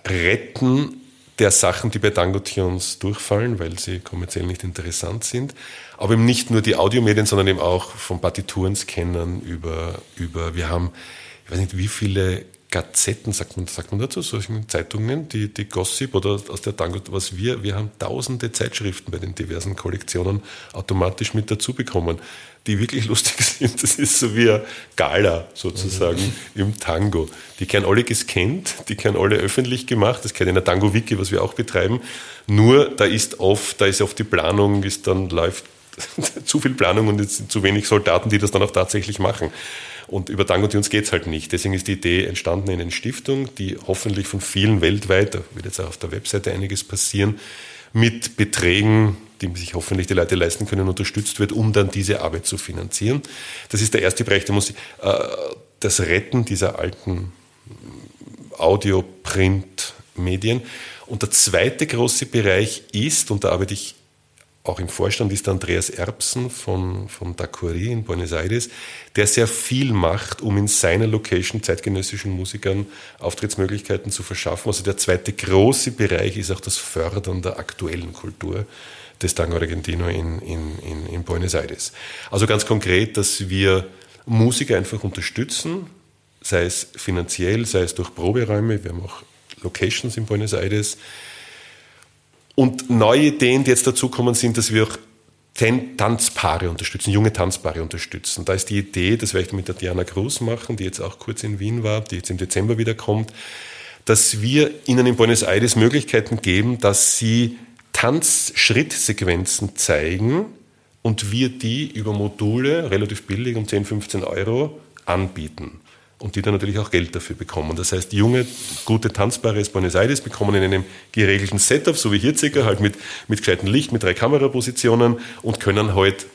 Retten der Sachen, die bei Tango Tunes durchfallen, weil sie kommerziell nicht interessant sind aber eben nicht nur die Audiomedien, sondern eben auch von Partiturenscannern über, über, wir haben ich weiß nicht, wie viele Gazetten, sagt man, sagt man dazu, solchen Zeitungen, die, die Gossip oder aus der Tango, was wir, wir haben tausende Zeitschriften bei den diversen Kollektionen automatisch mit dazu bekommen, die wirklich lustig sind. Das ist so wie ein Gala sozusagen mhm. im Tango. Die können alle gescannt, die können alle öffentlich gemacht, das kennt in der Tango-Wiki, was wir auch betreiben. Nur da ist oft, da ist oft die Planung, ist dann läuft zu viel Planung und es sind zu wenig Soldaten, die das dann auch tatsächlich machen. Und über Tango Tunes geht es halt nicht. Deswegen ist die Idee entstanden in einer Stiftung, die hoffentlich von vielen weltweit, da wird jetzt auch auf der Webseite einiges passieren, mit Beträgen, die sich hoffentlich die Leute leisten können, unterstützt wird, um dann diese Arbeit zu finanzieren. Das ist der erste Bereich der Musik. Äh, das Retten dieser alten Audio, Print, Medien. Und der zweite große Bereich ist, und da arbeite ich auch im Vorstand ist Andreas Erbsen von, von Dacuri in Buenos Aires, der sehr viel macht, um in seiner Location zeitgenössischen Musikern Auftrittsmöglichkeiten zu verschaffen. Also der zweite große Bereich ist auch das Fördern der aktuellen Kultur des Tango Argentino in, in, in, in Buenos Aires. Also ganz konkret, dass wir Musiker einfach unterstützen, sei es finanziell, sei es durch Proberäume. Wir haben auch Locations in Buenos Aires und neue Ideen, die jetzt dazukommen, sind, dass wir auch Tanzpaare unterstützen, junge Tanzpaare unterstützen. Da ist die Idee, das werde ich mit der Diana Cruz machen, die jetzt auch kurz in Wien war, die jetzt im Dezember wieder kommt, dass wir ihnen in Buenos Aires Möglichkeiten geben, dass sie Tanzschrittsequenzen zeigen und wir die über Module relativ billig um 10, 15 Euro anbieten und die dann natürlich auch Geld dafür bekommen. Das heißt, junge, gute Tanzbare Buenos Aires bekommen in einem geregelten Setup, so wie hier circa, halt mit, mit gescheitem Licht, mit drei Kamerapositionen und können halt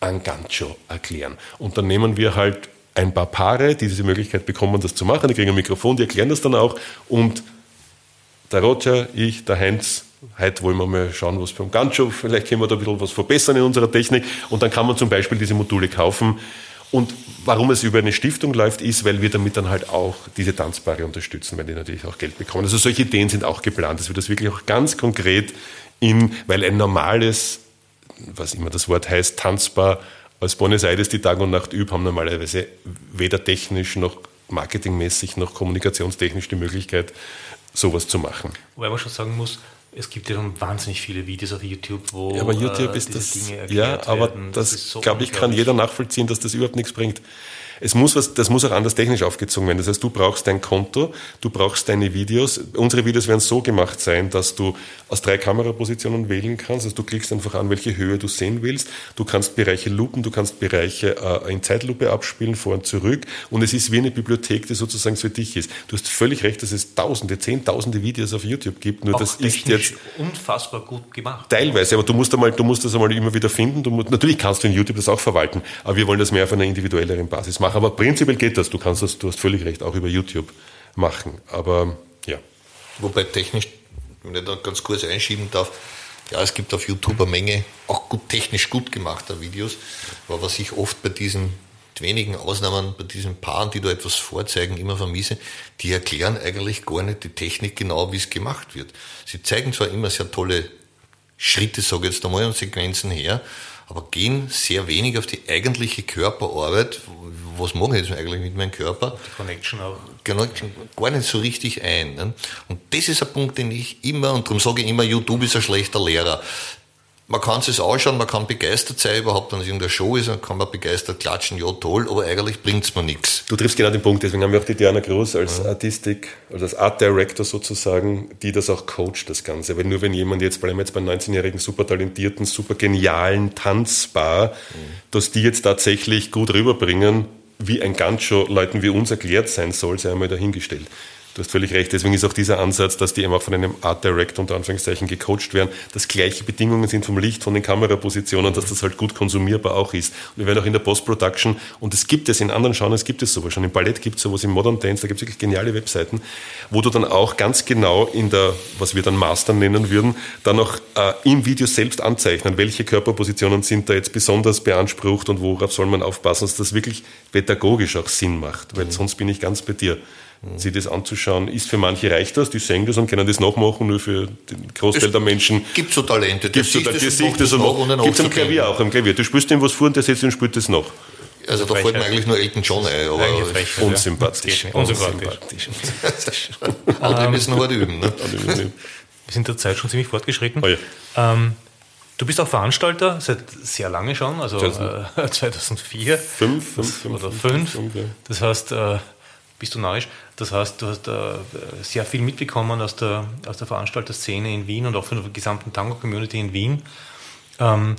ein Gancho erklären. Und dann nehmen wir halt ein paar Paare, die diese Möglichkeit bekommen, das zu machen. Die kriegen ein Mikrofon, die erklären das dann auch. Und der Roger, ich, der Heinz, heute wollen wir mal schauen, was ein Gancho, vielleicht können wir da ein bisschen was verbessern in unserer Technik. Und dann kann man zum Beispiel diese Module kaufen und warum es über eine Stiftung läuft, ist, weil wir damit dann halt auch diese Tanzpaare unterstützen, weil die natürlich auch Geld bekommen. Also solche Ideen sind auch geplant, dass wir das wirklich auch ganz konkret in, weil ein normales, was immer das Wort heißt, Tanzbar als Buenos Aires die Tag und Nacht übt, haben normalerweise weder technisch noch marketingmäßig noch kommunikationstechnisch die Möglichkeit, sowas zu machen. Wobei man schon sagen muss, es gibt ja schon wahnsinnig viele Videos auf YouTube, wo ja, aber YouTube äh, ist das, Dinge erklärt Ja, aber werden. das, das so glaube ich, kann jeder nachvollziehen, dass das überhaupt nichts bringt. Es muss was, das muss auch anders technisch aufgezogen werden. Das heißt, du brauchst dein Konto, du brauchst deine Videos. Unsere Videos werden so gemacht sein, dass du aus drei Kamerapositionen wählen kannst. Also du klickst einfach an, welche Höhe du sehen willst. Du kannst Bereiche loopen, du kannst Bereiche äh, in Zeitlupe abspielen, vor und zurück. Und es ist wie eine Bibliothek, die sozusagen für dich ist. Du hast völlig recht, dass es tausende, zehntausende Videos auf YouTube gibt. Nur auch das ist jetzt unfassbar gut gemacht. Teilweise, aber du musst einmal, du musst das einmal immer wieder finden. Du natürlich kannst du in YouTube das auch verwalten, aber wir wollen das mehr auf einer individuelleren Basis machen machen. Aber prinzipiell geht das. Du kannst das, du hast völlig recht, auch über YouTube machen. Aber ja. Wobei technisch, wenn ich da ganz kurz einschieben darf, ja, es gibt auf YouTube eine Menge auch gut, technisch gut gemachter Videos, aber was ich oft bei diesen wenigen Ausnahmen, bei diesen Paaren, die da etwas vorzeigen, immer vermisse, die erklären eigentlich gar nicht die Technik genau, wie es gemacht wird. Sie zeigen zwar immer sehr tolle Schritte, sage ich jetzt einmal, und Sequenzen her, aber gehen sehr wenig auf die eigentliche Körperarbeit. Was mache ich jetzt eigentlich mit meinem Körper? Die Connection auch. Genau, gar nicht so richtig ein. Ne? Und das ist ein Punkt, den ich immer, und darum sage ich immer, YouTube ist ein schlechter Lehrer man kann es anschauen, man kann begeistert sein überhaupt, wenn es irgendeine Show ist, dann kann man begeistert klatschen, ja toll, aber eigentlich bringt es mir nichts. Du triffst genau den Punkt, deswegen haben wir auch die Diana Groß als ja. Artistik, also als Art Director sozusagen, die das auch coacht, das Ganze. Weil nur wenn jemand jetzt, bleiben wir jetzt bei 19-jährigen, super talentierten, super genialen Tanzbar, mhm. dass die jetzt tatsächlich gut rüberbringen, wie ein Gancho Leuten wie uns erklärt sein soll, sei einmal dahingestellt. Du hast völlig recht. Deswegen ist auch dieser Ansatz, dass die eben auch von einem Art Director unter Anführungszeichen gecoacht werden, dass gleiche Bedingungen sind vom Licht, von den Kamerapositionen, dass das halt gut konsumierbar auch ist. Und wir werden auch in der Post-Production, und es gibt es in anderen Genres, gibt es sowas schon. Im Ballett gibt es sowas, im Modern Dance, da gibt es wirklich geniale Webseiten, wo du dann auch ganz genau in der, was wir dann Master nennen würden, dann auch äh, im Video selbst anzeichnen, welche Körperpositionen sind da jetzt besonders beansprucht und worauf soll man aufpassen, dass das wirklich pädagogisch auch Sinn macht. Weil mhm. sonst bin ich ganz bei dir sich das anzuschauen, ist für manche reicht das, die sehen das und können das nachmachen, nur für den Großteil es der Menschen. Gibt so Talente, die so, das, das, das, das, noch. Gibt es am Klavier auch, am Klavier. Du spielst ihm was vor und der setzt und spielt das nach. Also da fällt mir eigentlich nur Elton John ein. Aber unsympathisch. Unsympathisch. Andere müssen hart üben. Ne? Wir sind der Zeit schon ziemlich fortgeschritten. Oh ja. ähm, du bist auch Veranstalter seit sehr lange schon, also äh, 2004. Fünf, fünf, fünf oder fünf. ja. Das heißt, äh, bist du narrisch? Das heißt, du hast äh, sehr viel mitbekommen aus der, aus der Veranstalterszene in Wien und auch von der gesamten Tango-Community in Wien. Ähm,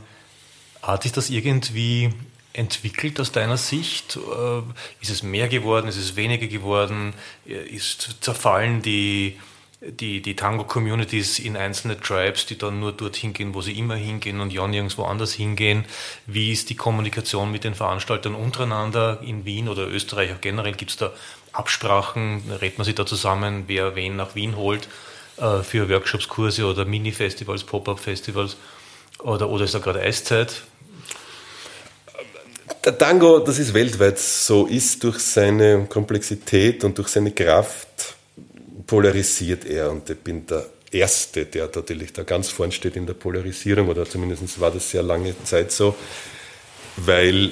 hat sich das irgendwie entwickelt aus deiner Sicht? Äh, Ist es mehr geworden? Ist es weniger geworden? Äh, Ist zerfallen die, die, die Tango-Communities in einzelne Tribes, die dann nur dorthin gehen, wo sie immer hingehen und ja nirgendwo anders hingehen? Wie ist die Kommunikation mit den Veranstaltern untereinander in Wien oder Österreich auch generell? Gibt es da Absprachen? Redet man sich da zusammen, wer wen nach Wien holt äh, für Workshops, Kurse oder Mini-Festivals, Pop-Up-Festivals? Oder, oder ist da gerade Eiszeit? Der Tango, das ist weltweit so, ist durch seine Komplexität und durch seine Kraft polarisiert er. Und ich bin der Erste, der natürlich da ganz vorn steht in der Polarisierung, oder zumindest war das sehr lange Zeit so, weil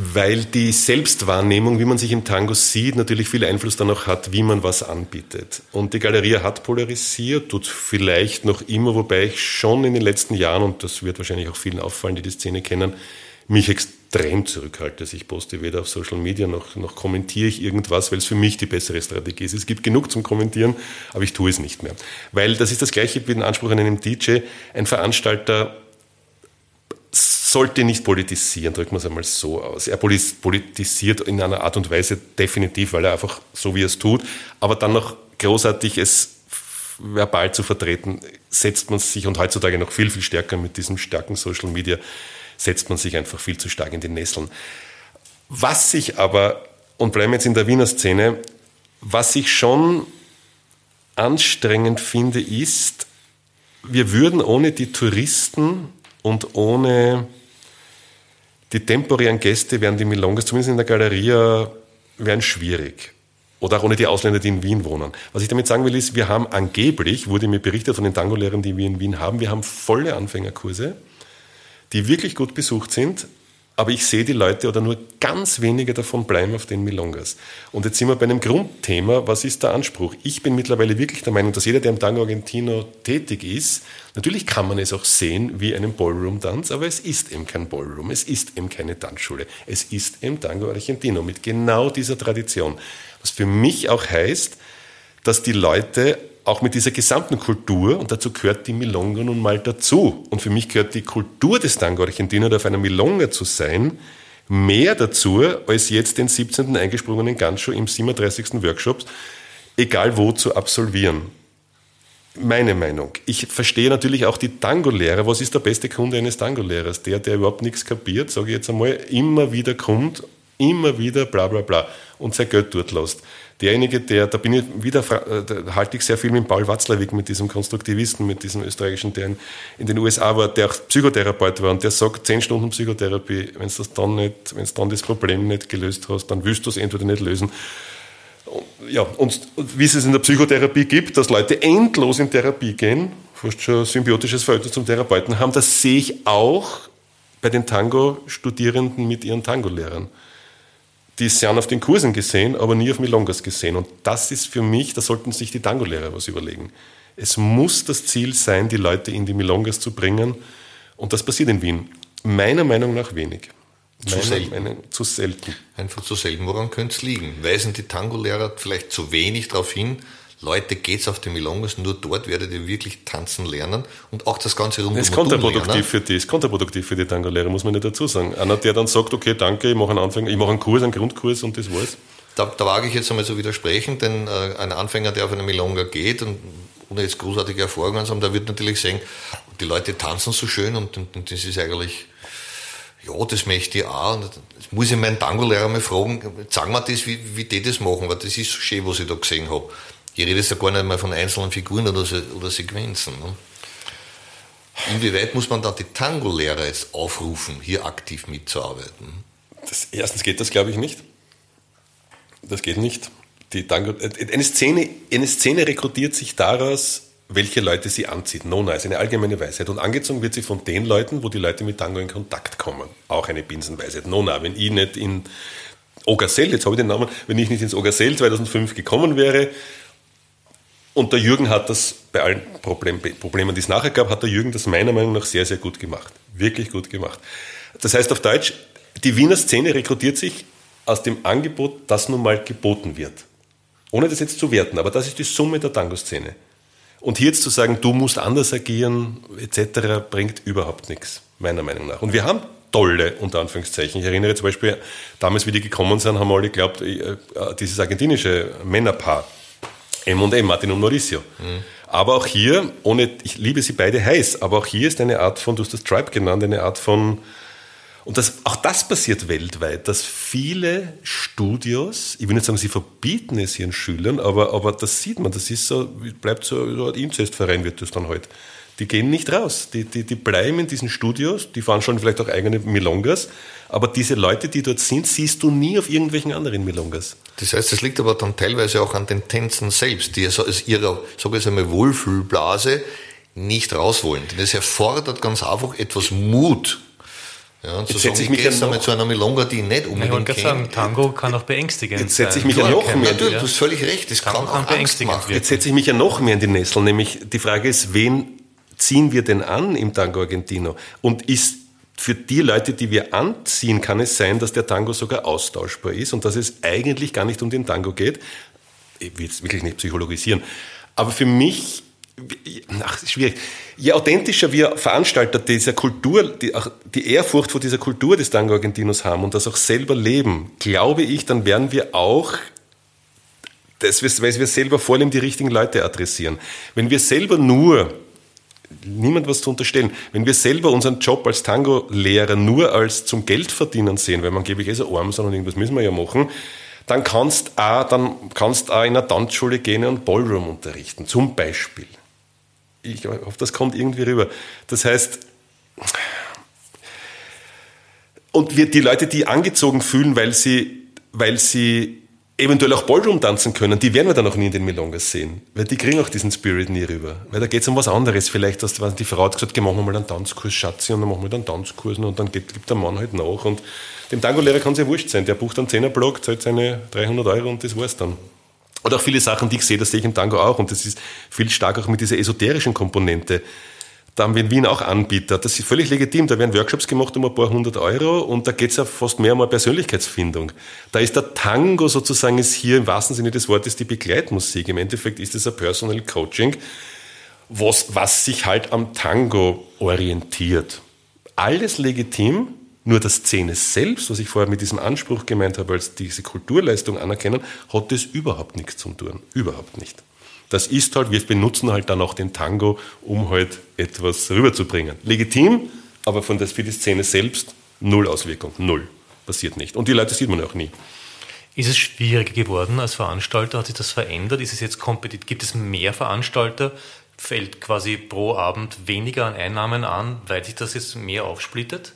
weil die Selbstwahrnehmung, wie man sich im Tango sieht, natürlich viel Einfluss dann auch hat, wie man was anbietet. Und die Galerie hat polarisiert, tut vielleicht noch immer, wobei ich schon in den letzten Jahren, und das wird wahrscheinlich auch vielen auffallen, die die Szene kennen, mich extrem zurückhalte. Also ich poste weder auf Social Media noch, noch kommentiere ich irgendwas, weil es für mich die bessere Strategie ist. Es gibt genug zum Kommentieren, aber ich tue es nicht mehr. Weil das ist das gleiche wie den Anspruch an einem DJ. Ein Veranstalter sollte nicht politisieren, drücken wir es einmal so aus. Er politisiert in einer Art und Weise definitiv, weil er einfach so wie er es tut, aber dann noch großartig es verbal zu vertreten, setzt man sich und heutzutage noch viel, viel stärker mit diesem starken Social Media, setzt man sich einfach viel zu stark in die Nesseln. Was sich aber, und bleiben jetzt in der Wiener Szene, was ich schon anstrengend finde, ist, wir würden ohne die Touristen und ohne die temporären Gäste wären die Milongas, zumindest in der Galeria, wären schwierig. Oder auch ohne die Ausländer, die in Wien wohnen. Was ich damit sagen will, ist, wir haben angeblich, wurde mir berichtet von den Tango-Lehrern, die wir in Wien haben, wir haben volle Anfängerkurse, die wirklich gut besucht sind, aber ich sehe die Leute oder nur ganz wenige davon bleiben auf den Milongas. Und jetzt sind wir bei einem Grundthema, was ist der Anspruch? Ich bin mittlerweile wirklich der Meinung, dass jeder, der im Tango Argentino tätig ist, natürlich kann man es auch sehen wie einen Ballroom-Tanz, aber es ist eben kein Ballroom, es ist eben keine Tanzschule, es ist eben Tango Argentino mit genau dieser Tradition. Was für mich auch heißt, dass die Leute auch mit dieser gesamten Kultur, und dazu gehört die Milonga nun mal dazu. Und für mich gehört die Kultur des Tango Argentino, auf einer Milonga zu sein, mehr dazu, als jetzt den 17. eingesprungenen Gancho im 37. Workshops, egal wo, zu absolvieren. Meine Meinung. Ich verstehe natürlich auch die Tango-Lehrer. Was ist der beste Kunde eines Tango-Lehrers? Der, der überhaupt nichts kapiert, sage ich jetzt einmal, immer wieder kommt, immer wieder bla bla bla und sein Geld dort lässt derjenige, der, da bin ich wieder, äh, da halte ich sehr viel mit Paul Watzlawick, mit diesem Konstruktivisten, mit diesem österreichischen, der in, den USA war, der auch Psychotherapeut war und der sagt, zehn Stunden Psychotherapie, wenn du das dann nicht, wenn du dann das Problem nicht gelöst hast, dann willst du es entweder nicht lösen. Und, ja, und, und wie es es in der Psychotherapie gibt, dass Leute endlos in Therapie gehen, fast schon symbiotisches Verhältnis zum Therapeuten haben, das sehe ich auch bei den Tango-Studierenden mit ihren Tango-Lehrern die sind auf den Kursen gesehen, aber nie auf Milongas gesehen. Und das ist für mich, da sollten sich die Tango-Lehrer was überlegen. Es muss das Ziel sein, die Leute in die Milongas zu bringen. Und das passiert in Wien. Meiner Meinung nach wenig. Zu Meiner selten. Meinung, zu selten. Einfach zu selten. Woran könnte es liegen? Weisen die Tango-Lehrer vielleicht zu wenig darauf hin, Leute, geht's auf die Milongas, nur dort werdet ihr wirklich tanzen lernen und auch das Ganze rund Das ist kontraproduktiv für die, ist kontraproduktiv für die Tango-Lehrer, muss man nicht dazu sagen. Einer, der dann sagt, okay, danke, ich mache einen Anfang, ich mache einen Kurs, einen Grundkurs und das war's. Da, da wage ich jetzt einmal zu widersprechen, denn äh, ein Anfänger, der auf eine Milonga geht und ohne jetzt großartige Erfahrungen zu haben, der wird natürlich sehen, die Leute tanzen so schön und, und, und das ist eigentlich, ja, das möchte ich auch. Und jetzt muss ich meinen Tango-Lehrer mal fragen, sagen wir das, wie, wie die das machen, weil das ist so schön, was ich da gesehen habe. Ich rede ja gar nicht mal von einzelnen Figuren oder, Se- oder Sequenzen. Ne? Inwieweit muss man da die Tango-Lehrer jetzt aufrufen, hier aktiv mitzuarbeiten? Das, erstens geht das, glaube ich, nicht. Das geht nicht. Die Tango, eine, Szene, eine Szene rekrutiert sich daraus, welche Leute sie anzieht. Nona ist eine allgemeine Weisheit. Und angezogen wird sie von den Leuten, wo die Leute mit Tango in Kontakt kommen. Auch eine Binsenweisheit. Nona, wenn ich nicht in Ogersell, jetzt habe ich den Namen, wenn ich nicht ins Ogersell 2005 gekommen wäre, und der Jürgen hat das bei allen Problem, Problemen, die es nachher gab, hat der Jürgen das meiner Meinung nach sehr, sehr gut gemacht. Wirklich gut gemacht. Das heißt auf Deutsch, die Wiener Szene rekrutiert sich aus dem Angebot, das nun mal geboten wird. Ohne das jetzt zu werten, aber das ist die Summe der Tango-Szene. Und hier jetzt zu sagen, du musst anders agieren, etc., bringt überhaupt nichts, meiner Meinung nach. Und wir haben tolle, unter Anführungszeichen. Ich erinnere zum Beispiel, damals, wie die gekommen sind, haben alle geglaubt, äh, dieses argentinische Männerpaar, M&M, Martin und Mauricio. Mhm. Aber auch hier, ohne, ich liebe sie beide heiß, aber auch hier ist eine Art von, du hast das Tribe genannt, eine Art von und das, auch das passiert weltweit, dass viele Studios, ich will nicht sagen, sie verbieten es ihren Schülern, aber, aber das sieht man, das ist so, bleibt so, so ein Inzestverein wird das dann halt. Die gehen nicht raus, die, die, die bleiben in diesen Studios, die fahren schon vielleicht auch eigene Milongas, aber diese Leute, die dort sind, siehst du nie auf irgendwelchen anderen Milongas. Das heißt, es liegt aber dann teilweise auch an den Tänzern selbst, die aus ihrer, sage ich einmal, Wohlfühlblase nicht raus wollen. Denn es erfordert ganz einfach etwas Mut, ja, und jetzt setze ich mich ja noch, zu einer Milonga, die ich nicht unbedingt ich sagen, Tango kann auch beängstigend Jetzt setze ich mich ja noch mehr. Natürlich, du hast völlig recht, das Tango kann auch kann Angst machen. Jetzt setze ich mich ja noch mehr in die Nessel, nämlich die Frage ist, wen ziehen wir denn an im Tango Argentino? Und ist für die Leute, die wir anziehen, kann es sein, dass der Tango sogar austauschbar ist und dass es eigentlich gar nicht um den Tango geht. Ich will jetzt wirklich nicht psychologisieren. Aber für mich ach, schwierig. Je authentischer wir Veranstalter dieser Kultur, die, die Ehrfurcht vor dieser Kultur des Tango Argentinos haben und das auch selber leben, glaube ich, dann werden wir auch, das, weil wir selber vor allem die richtigen Leute adressieren. Wenn wir selber nur niemand was zu unterstellen. Wenn wir selber unseren Job als Tango-Lehrer nur als zum Geld verdienen sehen, weil man gebe ich eh so arm, sondern irgendwas müssen wir ja machen, dann kannst du auch, dann kannst auch in eine Tanzschule gehen und Ballroom unterrichten, zum Beispiel ich hoffe, das kommt irgendwie rüber. Das heißt, und wir, die Leute, die angezogen fühlen, weil sie, weil sie eventuell auch Ballroom tanzen können, die werden wir dann auch nie in den Milongas sehen. Weil die kriegen auch diesen Spirit nie rüber. Weil da geht es um was anderes. Vielleicht, dass die Frau hat gesagt, machen wir mal einen Tanzkurs, Schatzi, und dann machen wir dann Tanzkursen und dann geht, gibt der Mann halt nach. Und dem Tango-Lehrer kann es ja wurscht sein. Der bucht einen Zehnerblock, zahlt seine 300 Euro und das war's dann. Oder auch viele Sachen, die ich sehe, das sehe ich im Tango auch. Und das ist viel stärker auch mit dieser esoterischen Komponente. Da haben wir in Wien auch Anbieter. Das ist völlig legitim. Da werden Workshops gemacht um ein paar hundert Euro und da geht es ja fast mehr um eine Persönlichkeitsfindung. Da ist der Tango sozusagen ist hier im wahrsten Sinne des Wortes die Begleitmusik. Im Endeffekt ist es ein Personal Coaching, was, was sich halt am Tango orientiert. Alles legitim, nur das Szene selbst, was ich vorher mit diesem Anspruch gemeint habe, als diese Kulturleistung anerkennen, hat das überhaupt nichts zu tun. Überhaupt nicht. Das ist halt, wir benutzen halt dann auch den Tango, um halt etwas rüberzubringen. Legitim, aber von das, für die Szene selbst null Auswirkung. Null. Passiert nicht. Und die Leute sieht man auch nie. Ist es schwieriger geworden als Veranstalter? Hat sich das verändert? Ist es jetzt kompetitiv? Gibt es mehr Veranstalter? Fällt quasi pro Abend weniger an Einnahmen an, weil sich das jetzt mehr aufsplittet?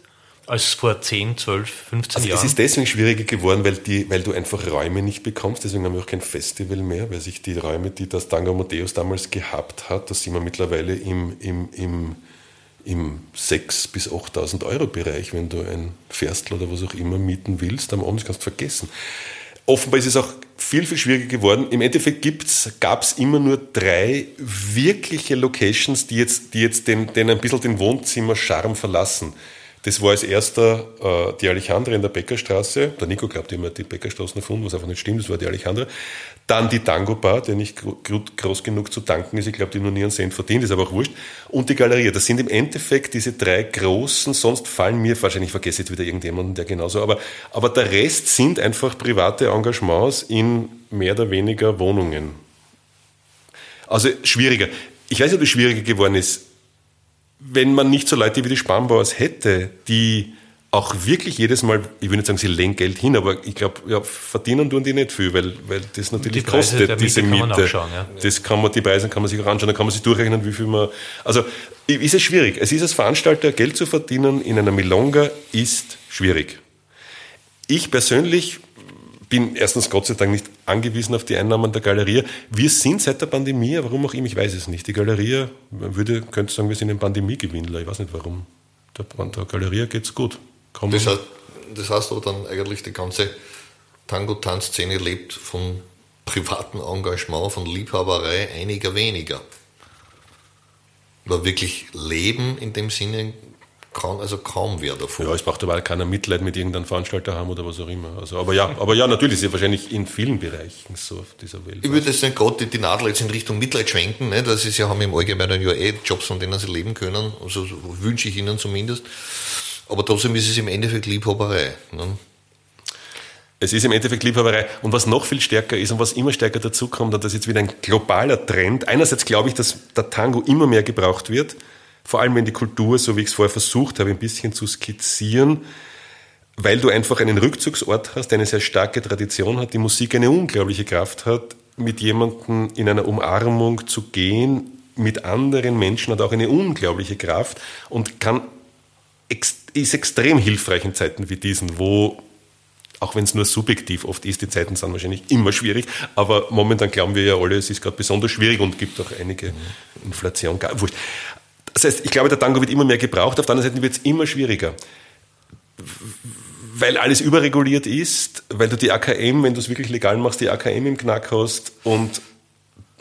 Als vor 10, 12, 15 also Jahren? Es ist deswegen schwieriger geworden, weil, die, weil du einfach Räume nicht bekommst. Deswegen haben wir auch kein Festival mehr, weil sich die Räume, die das Tango Amadeus damals gehabt hat, da sind wir mittlerweile im, im, im, im 6.000 bis 8.000 Euro Bereich. Wenn du ein Ferstl oder was auch immer mieten willst, am Abend kannst du vergessen. Offenbar ist es auch viel, viel schwieriger geworden. Im Endeffekt gab es immer nur drei wirkliche Locations, die jetzt, die jetzt den, den ein bisschen den Wohnzimmer-Charme verlassen. Das war als erster äh, die Alejandra in der Bäckerstraße. Der Nico glaubt immer, die Bäckerstraßen erfunden, was einfach nicht stimmt. Das war die Alejandra. Dann die Tango Bar, der nicht groß genug zu tanken ist. Ich glaube, die noch nie einen Cent verdient, ist aber auch wurscht. Und die Galerie. Das sind im Endeffekt diese drei großen. Sonst fallen mir, wahrscheinlich vergesse ich jetzt wieder irgendjemanden, der genauso, aber, aber der Rest sind einfach private Engagements in mehr oder weniger Wohnungen. Also schwieriger. Ich weiß nicht, ob es schwieriger geworden ist wenn man nicht so Leute wie die Spanbauers hätte, die auch wirklich jedes Mal, ich will nicht sagen, sie legen Geld hin, aber ich glaube, ja, verdienen tun die nicht viel, weil, weil das natürlich die kostet, diese Miete. Kann ja. Das kann man, die Preise kann man sich auch anschauen, dann kann man sich durchrechnen, wie viel man, also, ist es schwierig. Es ist als Veranstalter, Geld zu verdienen in einer Milonga ist schwierig. Ich persönlich bin erstens Gott sei Dank nicht angewiesen auf die Einnahmen der Galerie. Wir sind seit der Pandemie, warum auch immer, ich weiß es nicht. Die Galerie, würde, könnte sagen, wir sind ein Pandemiegewinnler. Ich weiß nicht warum. Der, der Galerie geht's gut. Das heißt, das heißt aber dann eigentlich, die ganze Tango-Tanzszene lebt von privatem Engagement, von Liebhaberei einiger weniger. Aber wirklich leben in dem Sinne kann also kaum wer davon. Ja, es braucht aber keiner Mitleid mit irgendeinem Veranstalter haben oder was auch immer. Also, aber ja, aber ja, natürlich ist ja wahrscheinlich in vielen Bereichen so auf dieser Welt. Ich würde jetzt nicht gerade die Nadel jetzt in Richtung Mitleid schwenken, ne? das ist ja, haben im Allgemeinen ja eh Jobs, von denen sie leben können, also wünsche ich ihnen zumindest. Aber trotzdem ist es im Endeffekt Liebhaberei. Ne? Es ist im Endeffekt Liebhaberei. Und was noch viel stärker ist und was immer stärker dazukommt, und das ist jetzt wieder ein globaler Trend. Einerseits glaube ich, dass der Tango immer mehr gebraucht wird, vor allem wenn die Kultur, so wie ich es vorher versucht habe, ein bisschen zu skizzieren, weil du einfach einen Rückzugsort hast, der eine sehr starke Tradition hat, die Musik eine unglaubliche Kraft hat, mit jemandem in einer Umarmung zu gehen, mit anderen Menschen hat auch eine unglaubliche Kraft und kann, ist extrem hilfreich in Zeiten wie diesen, wo auch wenn es nur subjektiv oft ist, die Zeiten sind wahrscheinlich immer schwierig, aber momentan glauben wir ja alle, es ist gerade besonders schwierig und gibt auch einige Inflation. Wurscht. Das heißt, ich glaube, der Tango wird immer mehr gebraucht, auf der anderen Seite wird es immer schwieriger. Weil alles überreguliert ist, weil du die AKM, wenn du es wirklich legal machst, die AKM im Knack hast und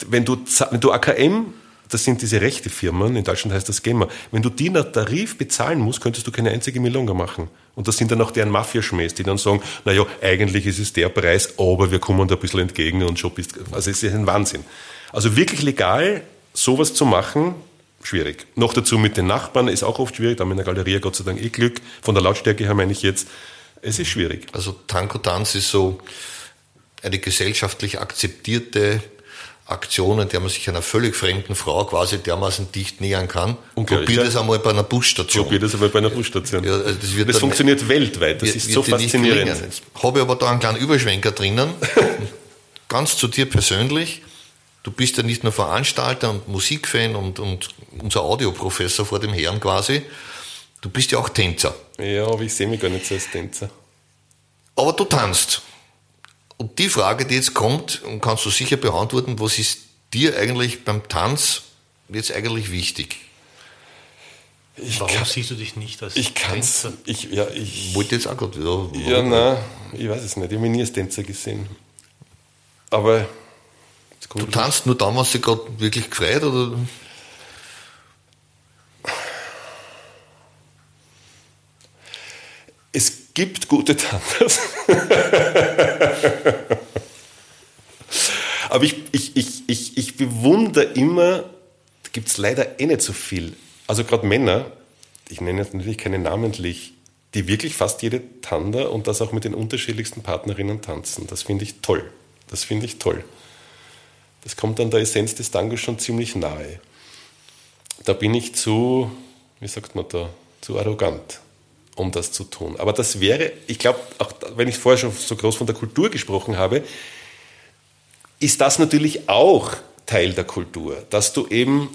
wenn du, wenn du AKM, das sind diese rechte Firmen, in Deutschland heißt das GEMA, wenn du die nach Tarif bezahlen musst, könntest du keine einzige Milonga machen. Und das sind dann auch deren Mafiaschmähs, die dann sagen, naja, eigentlich ist es der Preis, aber wir kommen da ein bisschen entgegen und schon bist, also es ist ein Wahnsinn. Also wirklich legal sowas zu machen, schwierig. Noch dazu mit den Nachbarn ist auch oft schwierig. Da haben wir in der Galerie Gott sei Dank eh Glück. Von der Lautstärke her meine ich jetzt, es ist schwierig. Also Tango-Tanz ist so eine gesellschaftlich akzeptierte Aktion, in der man sich einer völlig fremden Frau quasi dermaßen dicht nähern kann. Probier das einmal bei einer Busstation. Probier das einmal bei einer Busstation. Ja, also das, das funktioniert weltweit. Das wird, ist so faszinierend. Habe ich aber da einen kleinen Überschwenker drinnen. Ganz zu dir persönlich. Du bist ja nicht nur Veranstalter und Musikfan und, und unser Audioprofessor vor dem Herrn quasi. Du bist ja auch Tänzer. Ja, aber ich sehe mich gar nicht so als Tänzer. Aber du tanzt. Und die Frage, die jetzt kommt, kannst du sicher beantworten, was ist dir eigentlich beim Tanz jetzt eigentlich wichtig? Ich Warum kann, siehst du dich nicht als ich Tänzer? Ich, ja, ich wollte jetzt auch gerade. Ja, ja nein, ich weiß es nicht. Ich habe mich nie als Tänzer gesehen. Aber Du tanzt nur dann, was dich gerade wirklich gefreut, oder? Es gibt gute Tanzers. Aber ich, ich, ich, ich, ich bewundere immer, da gibt es leider eh nicht so viel. Also gerade Männer, ich nenne jetzt natürlich keine namentlich, die wirklich fast jede Tanda und das auch mit den unterschiedlichsten Partnerinnen tanzen. Das finde ich toll. Das finde ich toll. Das kommt an der Essenz des Tangos schon ziemlich nahe. Da bin ich zu, wie sagt man da, zu arrogant, um das zu tun. Aber das wäre, ich glaube, auch wenn ich vorher schon so groß von der Kultur gesprochen habe, ist das natürlich auch Teil der Kultur, dass du eben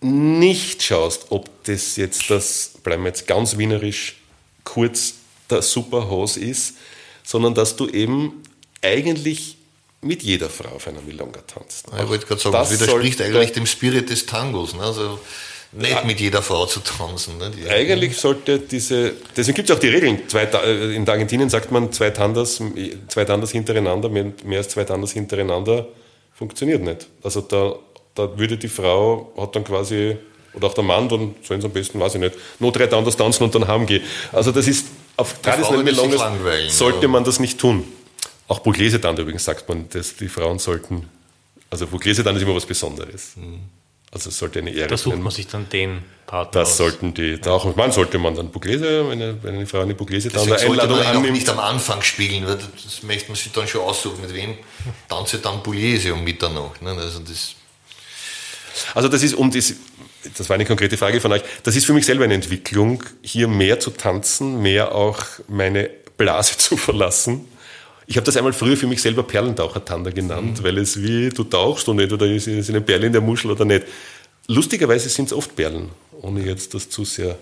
nicht schaust, ob das jetzt das, bleiben wir jetzt ganz wienerisch, kurz der Superhose ist, sondern dass du eben eigentlich mit jeder Frau auf einer Milonga tanzt. ich wollte gerade sagen, das, das widerspricht eigentlich dem Spirit des Tangos. Ne? Also nicht ja, mit jeder Frau zu tanzen. Ne? Eigentlich sollte diese, deswegen gibt es auch die Regeln. Zwei, äh, in Argentinien sagt man, zwei Tandas, zwei Tandas hintereinander, mehr, mehr als zwei Tandas hintereinander funktioniert nicht. Also da, da würde die Frau, hat dann quasi, oder auch der Mann, dann sollen sie am besten, weiß ich nicht, nur drei Tandas tanzen und dann haben gehen. Also das ist, auf traditionellen Milongas sollte man das nicht tun. Auch Pugliese dann übrigens sagt man, dass die Frauen sollten, also Pugliese dann ist immer was Besonderes. Mhm. Also es sollte eine Ehre sein. Da sucht man sich dann den Partner Das aus. sollten die, da auch Mann sollte man dann Pugliese, wenn eine, wenn eine Frau eine Pugliese dann eine Einladung man annimmt. nicht am Anfang spielen, weil das möchte man sich dann schon aussuchen, mit wem tanze dann Pugliese um Mitternacht. Ne? Also das also das ist, um das, das war eine konkrete Frage von euch, das ist für mich selber eine Entwicklung, hier mehr zu tanzen, mehr auch meine Blase zu verlassen ich habe das einmal früher für mich selber Perlentaucher-Tanda genannt, mhm. weil es wie, du tauchst und entweder ist eine Perle in der Muschel oder nicht. Lustigerweise sind es oft Perlen, ohne jetzt das zu sehr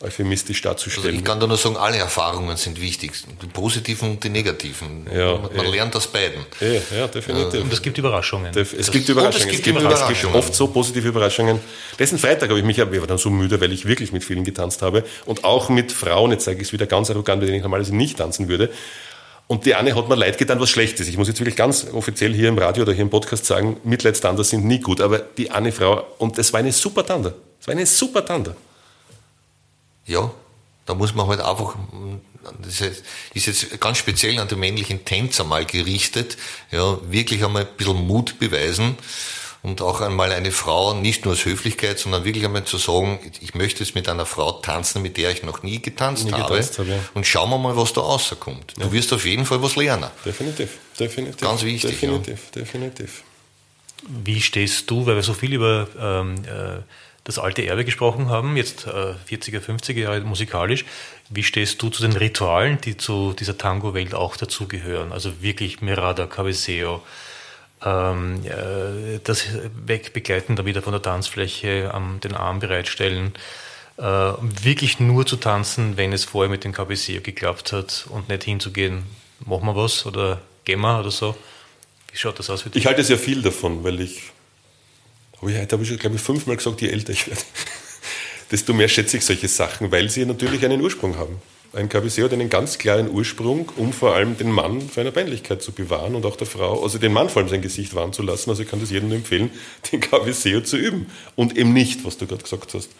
euphemistisch darzustellen. Also ich kann da nur sagen, alle Erfahrungen sind wichtig, die positiven und die negativen. Ja, man man lernt aus beiden. Ja, ja definitiv. Und es gibt Überraschungen. Es Das- gibt Überraschungen. es gibt es Überraschungen. gibt oft so positive Überraschungen. Letzten Freitag habe ich mich, ich war dann so müde, weil ich wirklich mit vielen getanzt habe und auch mit Frauen, jetzt sage ich es wieder ganz arrogant, mit denen ich normalerweise nicht tanzen würde. Und die eine hat mir leid getan, was schlecht ist. Ich muss jetzt wirklich ganz offiziell hier im Radio oder hier im Podcast sagen, Mitleidstander sind nie gut, aber die eine Frau, und es war eine super Tanda. Es war eine super Tanda. Ja, da muss man halt einfach, das ist jetzt ganz speziell an die männlichen Tänzer mal gerichtet, ja, wirklich einmal ein bisschen Mut beweisen und auch einmal eine Frau nicht nur aus Höflichkeit, sondern wirklich einmal zu sagen, ich möchte jetzt mit einer Frau tanzen, mit der ich noch nie getanzt Nie habe getanzt habe, ja. und schauen wir mal, was da rauskommt. Du wirst auf jeden Fall was lernen. Definitiv, definitiv. Ganz wichtig, Definitiv, definitiv. Wie stehst du, weil wir so viel über ähm, äh, das alte Erbe gesprochen haben, jetzt äh, 40er, 50er Jahre musikalisch, wie stehst du zu den Ritualen, die zu dieser Tango-Welt auch dazugehören? Also wirklich Mirada, Cabeceo, ähm, äh, das Wegbegleiten dann wieder von der Tanzfläche, ähm, den Arm bereitstellen, äh, wirklich nur zu tanzen, wenn es vorher mit dem Cabeceo geklappt hat und nicht hinzugehen, machen wir was oder gehen wir oder so. Wie schaut das aus für dich? Ich halte sehr viel davon, weil ich, habe ich heute habe ich glaube ich, fünfmal gesagt, je älter ich werde, desto mehr schätze ich solche Sachen, weil sie natürlich einen Ursprung haben. Ein Cabeceo hat einen ganz klaren Ursprung, um vor allem den Mann für eine Peinlichkeit zu bewahren und auch der Frau, also den Mann vor allem sein Gesicht wahren zu lassen. Also ich kann das jedem nur empfehlen, den Cabeceo zu üben und eben nicht, was du gerade gesagt hast.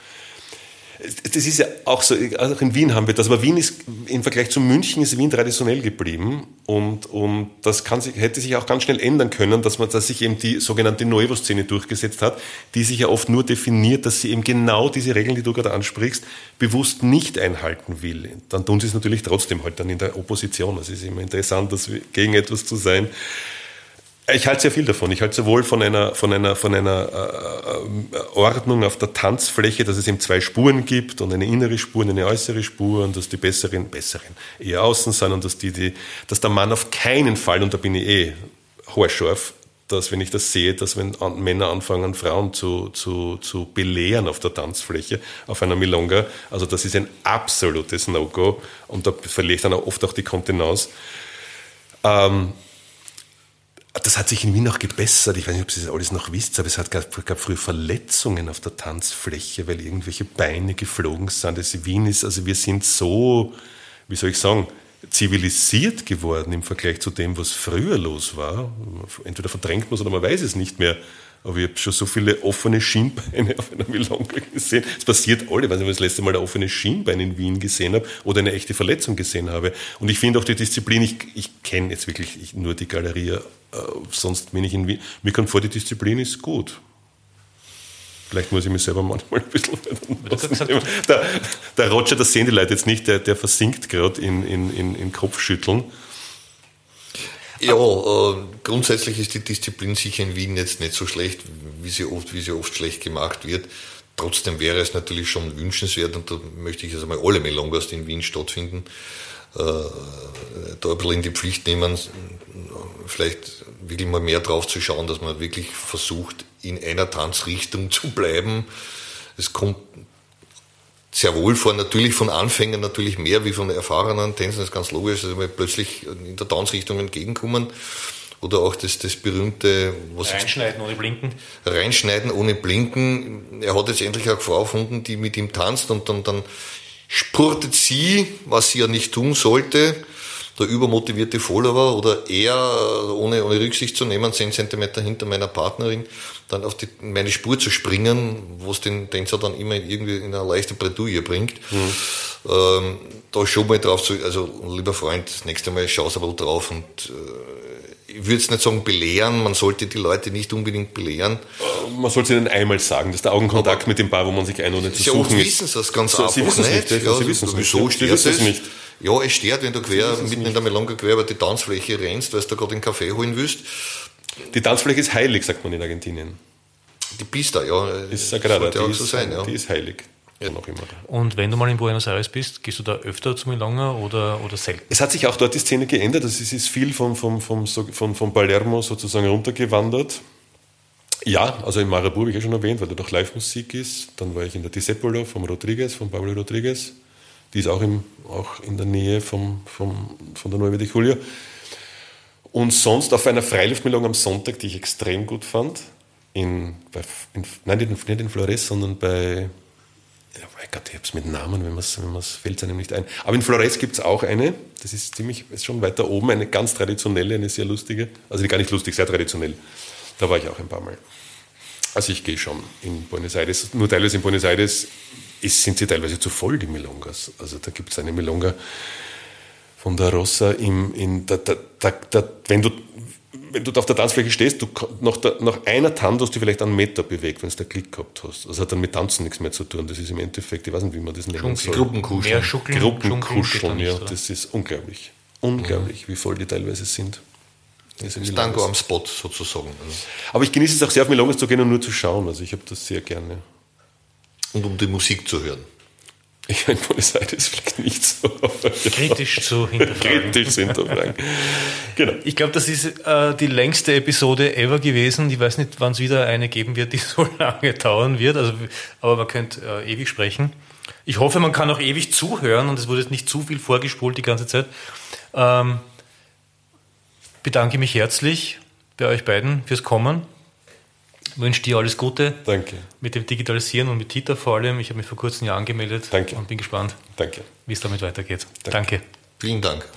Das ist ja auch so, auch in Wien haben wir das, aber Wien ist im Vergleich zu München ist Wien traditionell geblieben und, und das kann sich, hätte sich auch ganz schnell ändern können, dass man, dass sich eben die sogenannte Nuevo-Szene durchgesetzt hat, die sich ja oft nur definiert, dass sie eben genau diese Regeln, die du gerade ansprichst, bewusst nicht einhalten will. Dann tun sie es natürlich trotzdem halt dann in der Opposition. Es ist immer interessant, dass wir gegen etwas zu sein. Ich halte sehr viel davon. Ich halte sowohl von einer, von einer, von einer äh, äh, Ordnung auf der Tanzfläche, dass es eben zwei Spuren gibt und eine innere Spur und eine äußere Spur und dass die besseren, besseren eher außen sind und dass, die, die, dass der Mann auf keinen Fall, und da bin ich eh haarscharf, dass wenn ich das sehe, dass wenn Männer anfangen, Frauen zu, zu, zu belehren auf der Tanzfläche, auf einer Milonga, also das ist ein absolutes No-Go und da verliere ich dann auch oft auch die Kontenance. Ähm, das hat sich in Wien auch gebessert. Ich weiß nicht, ob Sie das alles noch wisst, aber es hat, gab, gab früher Verletzungen auf der Tanzfläche, weil irgendwelche Beine geflogen sind. Also Wien ist, also wir sind so, wie soll ich sagen, zivilisiert geworden im Vergleich zu dem, was früher los war. Entweder verdrängt man es oder man weiß es nicht mehr. Aber ich habe schon so viele offene Schienbeine auf einer Milonga gesehen. Es passiert alle. Ich weiß nicht, wann ich das letzte Mal ein offenes Schienbein in Wien gesehen habe oder eine echte Verletzung gesehen habe. Und ich finde auch die Disziplin, ich, ich kenne jetzt wirklich ich, nur die Galerie, äh, sonst bin ich in Wien. Mir kommt vor, die Disziplin ist gut. Vielleicht muss ich mich selber manchmal ein bisschen. Der, der Roger, das sehen die Leute jetzt nicht, der, der versinkt gerade in, in, in, in Kopfschütteln. Ja, äh, grundsätzlich ist die Disziplin sicher in Wien jetzt nicht so schlecht, wie sie oft, wie sie oft schlecht gemacht wird. Trotzdem wäre es natürlich schon wünschenswert, und da möchte ich jetzt einmal alle Melongas, die in Wien stattfinden, äh, da ein bisschen in die Pflicht nehmen, vielleicht wirklich mal mehr drauf zu schauen, dass man wirklich versucht, in einer Tanzrichtung zu bleiben. Es kommt sehr wohl vor, natürlich von Anfängern natürlich mehr wie von erfahrenen Tänzern, das ist ganz logisch, dass wir plötzlich in der Tanzrichtung entgegenkommen. Oder auch das, das berühmte, was Reinschneiden ohne Blinken. reinschneiden ohne Blinken. Er hat jetzt endlich eine Frau gefunden, die mit ihm tanzt und dann, dann spurtet sie, was sie ja nicht tun sollte, der übermotivierte Follower oder er, ohne, ohne Rücksicht zu nehmen, 10 Zentimeter hinter meiner Partnerin, dann auf die, meine Spur zu springen, was den Tänzer dann immer irgendwie in eine leichte Bredouille bringt. Ähm, da schon mal drauf zu, also lieber Freund, das nächste Mal schaust du ein bisschen drauf und äh, ich würde es nicht sagen belehren, man sollte die Leute nicht unbedingt belehren. Man soll es ihnen einmal sagen, dass der Augenkontakt mit dem Paar, wo man sich einordnet, zu Sehr oft suchen ist. wissen das ganz So, einfach sie wissen es nicht. nicht, ja, sie wissen es wieso nicht. Stört wissen es? nicht. Ja, es stört, wenn du quer, mitten in der Melonga quer über die Tanzfläche rennst, weil du gerade den Kaffee holen willst. Die Tanzfläche ist heilig, sagt man in Argentinien. Die Pista, ja. Ist das Sagrada, die, auch ist, so sein, ja. die ist heilig. Ja. Noch immer. Und wenn du mal in Buenos Aires bist, gehst du da öfter zu Milonga oder, oder selten? Es hat sich auch dort die Szene geändert. Also es ist viel vom, vom, vom, so- von, von Palermo sozusagen runtergewandert. Ja, also in Marabou habe ich ja schon erwähnt, weil da doch Live-Musik ist. Dann war ich in der Discepolo vom Rodriguez, von Pablo Rodriguez. Die ist auch, im, auch in der Nähe vom, vom, von der Nueve de Julio. Und sonst auf einer Freiluftmelung am Sonntag, die ich extrem gut fand. In, bei, in, nein, nicht in, Flores, sondern bei. Ja, mein Gott, ich habe es mit Namen, wenn man es fällt einem nicht ein. Aber in Flores gibt es auch eine, das ist ziemlich, ist schon weiter oben, eine ganz traditionelle, eine sehr lustige, also gar nicht lustig, sehr traditionell. Da war ich auch ein paar Mal. Also ich gehe schon in Buenos Aires, nur teilweise in Buenos Aires ist, sind sie teilweise zu voll, die Milongas. Also da gibt es eine Milonga von der Rossa, im, in, da, da, da, wenn, du, wenn du auf der Tanzfläche stehst, du, nach, der, nach einer Tand hast du vielleicht einen Meter bewegt, wenn du da Klick gehabt hast. Das hat dann mit Tanzen nichts mehr zu tun. Das ist im Endeffekt, ich weiß nicht, wie man das nennen soll. Gruppenkuscheln. Gruppenkuscheln, ja. Das ist unglaublich. Unglaublich, mhm. wie voll die teilweise sind. Das ist Tango am Spot sozusagen. Aber ich genieße es auch sehr, auf Milongas zu gehen und nur zu schauen. Also ich habe das sehr gerne. Und um die Musik zu hören. Ich meine, Buenos Aires vielleicht nicht so. Kritisch zu hinterfragen. Kritisch zu hinterfragen. genau. Ich glaube, das ist äh, die längste Episode ever gewesen. Ich weiß nicht, wann es wieder eine geben wird, die so lange dauern wird. Also, aber man könnte äh, ewig sprechen. Ich hoffe, man kann auch ewig zuhören und es wurde jetzt nicht zu viel vorgespult die ganze Zeit. Ähm, bedanke mich herzlich bei euch beiden fürs Kommen. Ich wünsche dir alles Gute. Danke. Mit dem Digitalisieren und mit Tita vor allem. Ich habe mich vor kurzem ja angemeldet. Danke. Und bin gespannt, Danke. wie es damit weitergeht. Danke. Danke. Vielen Dank.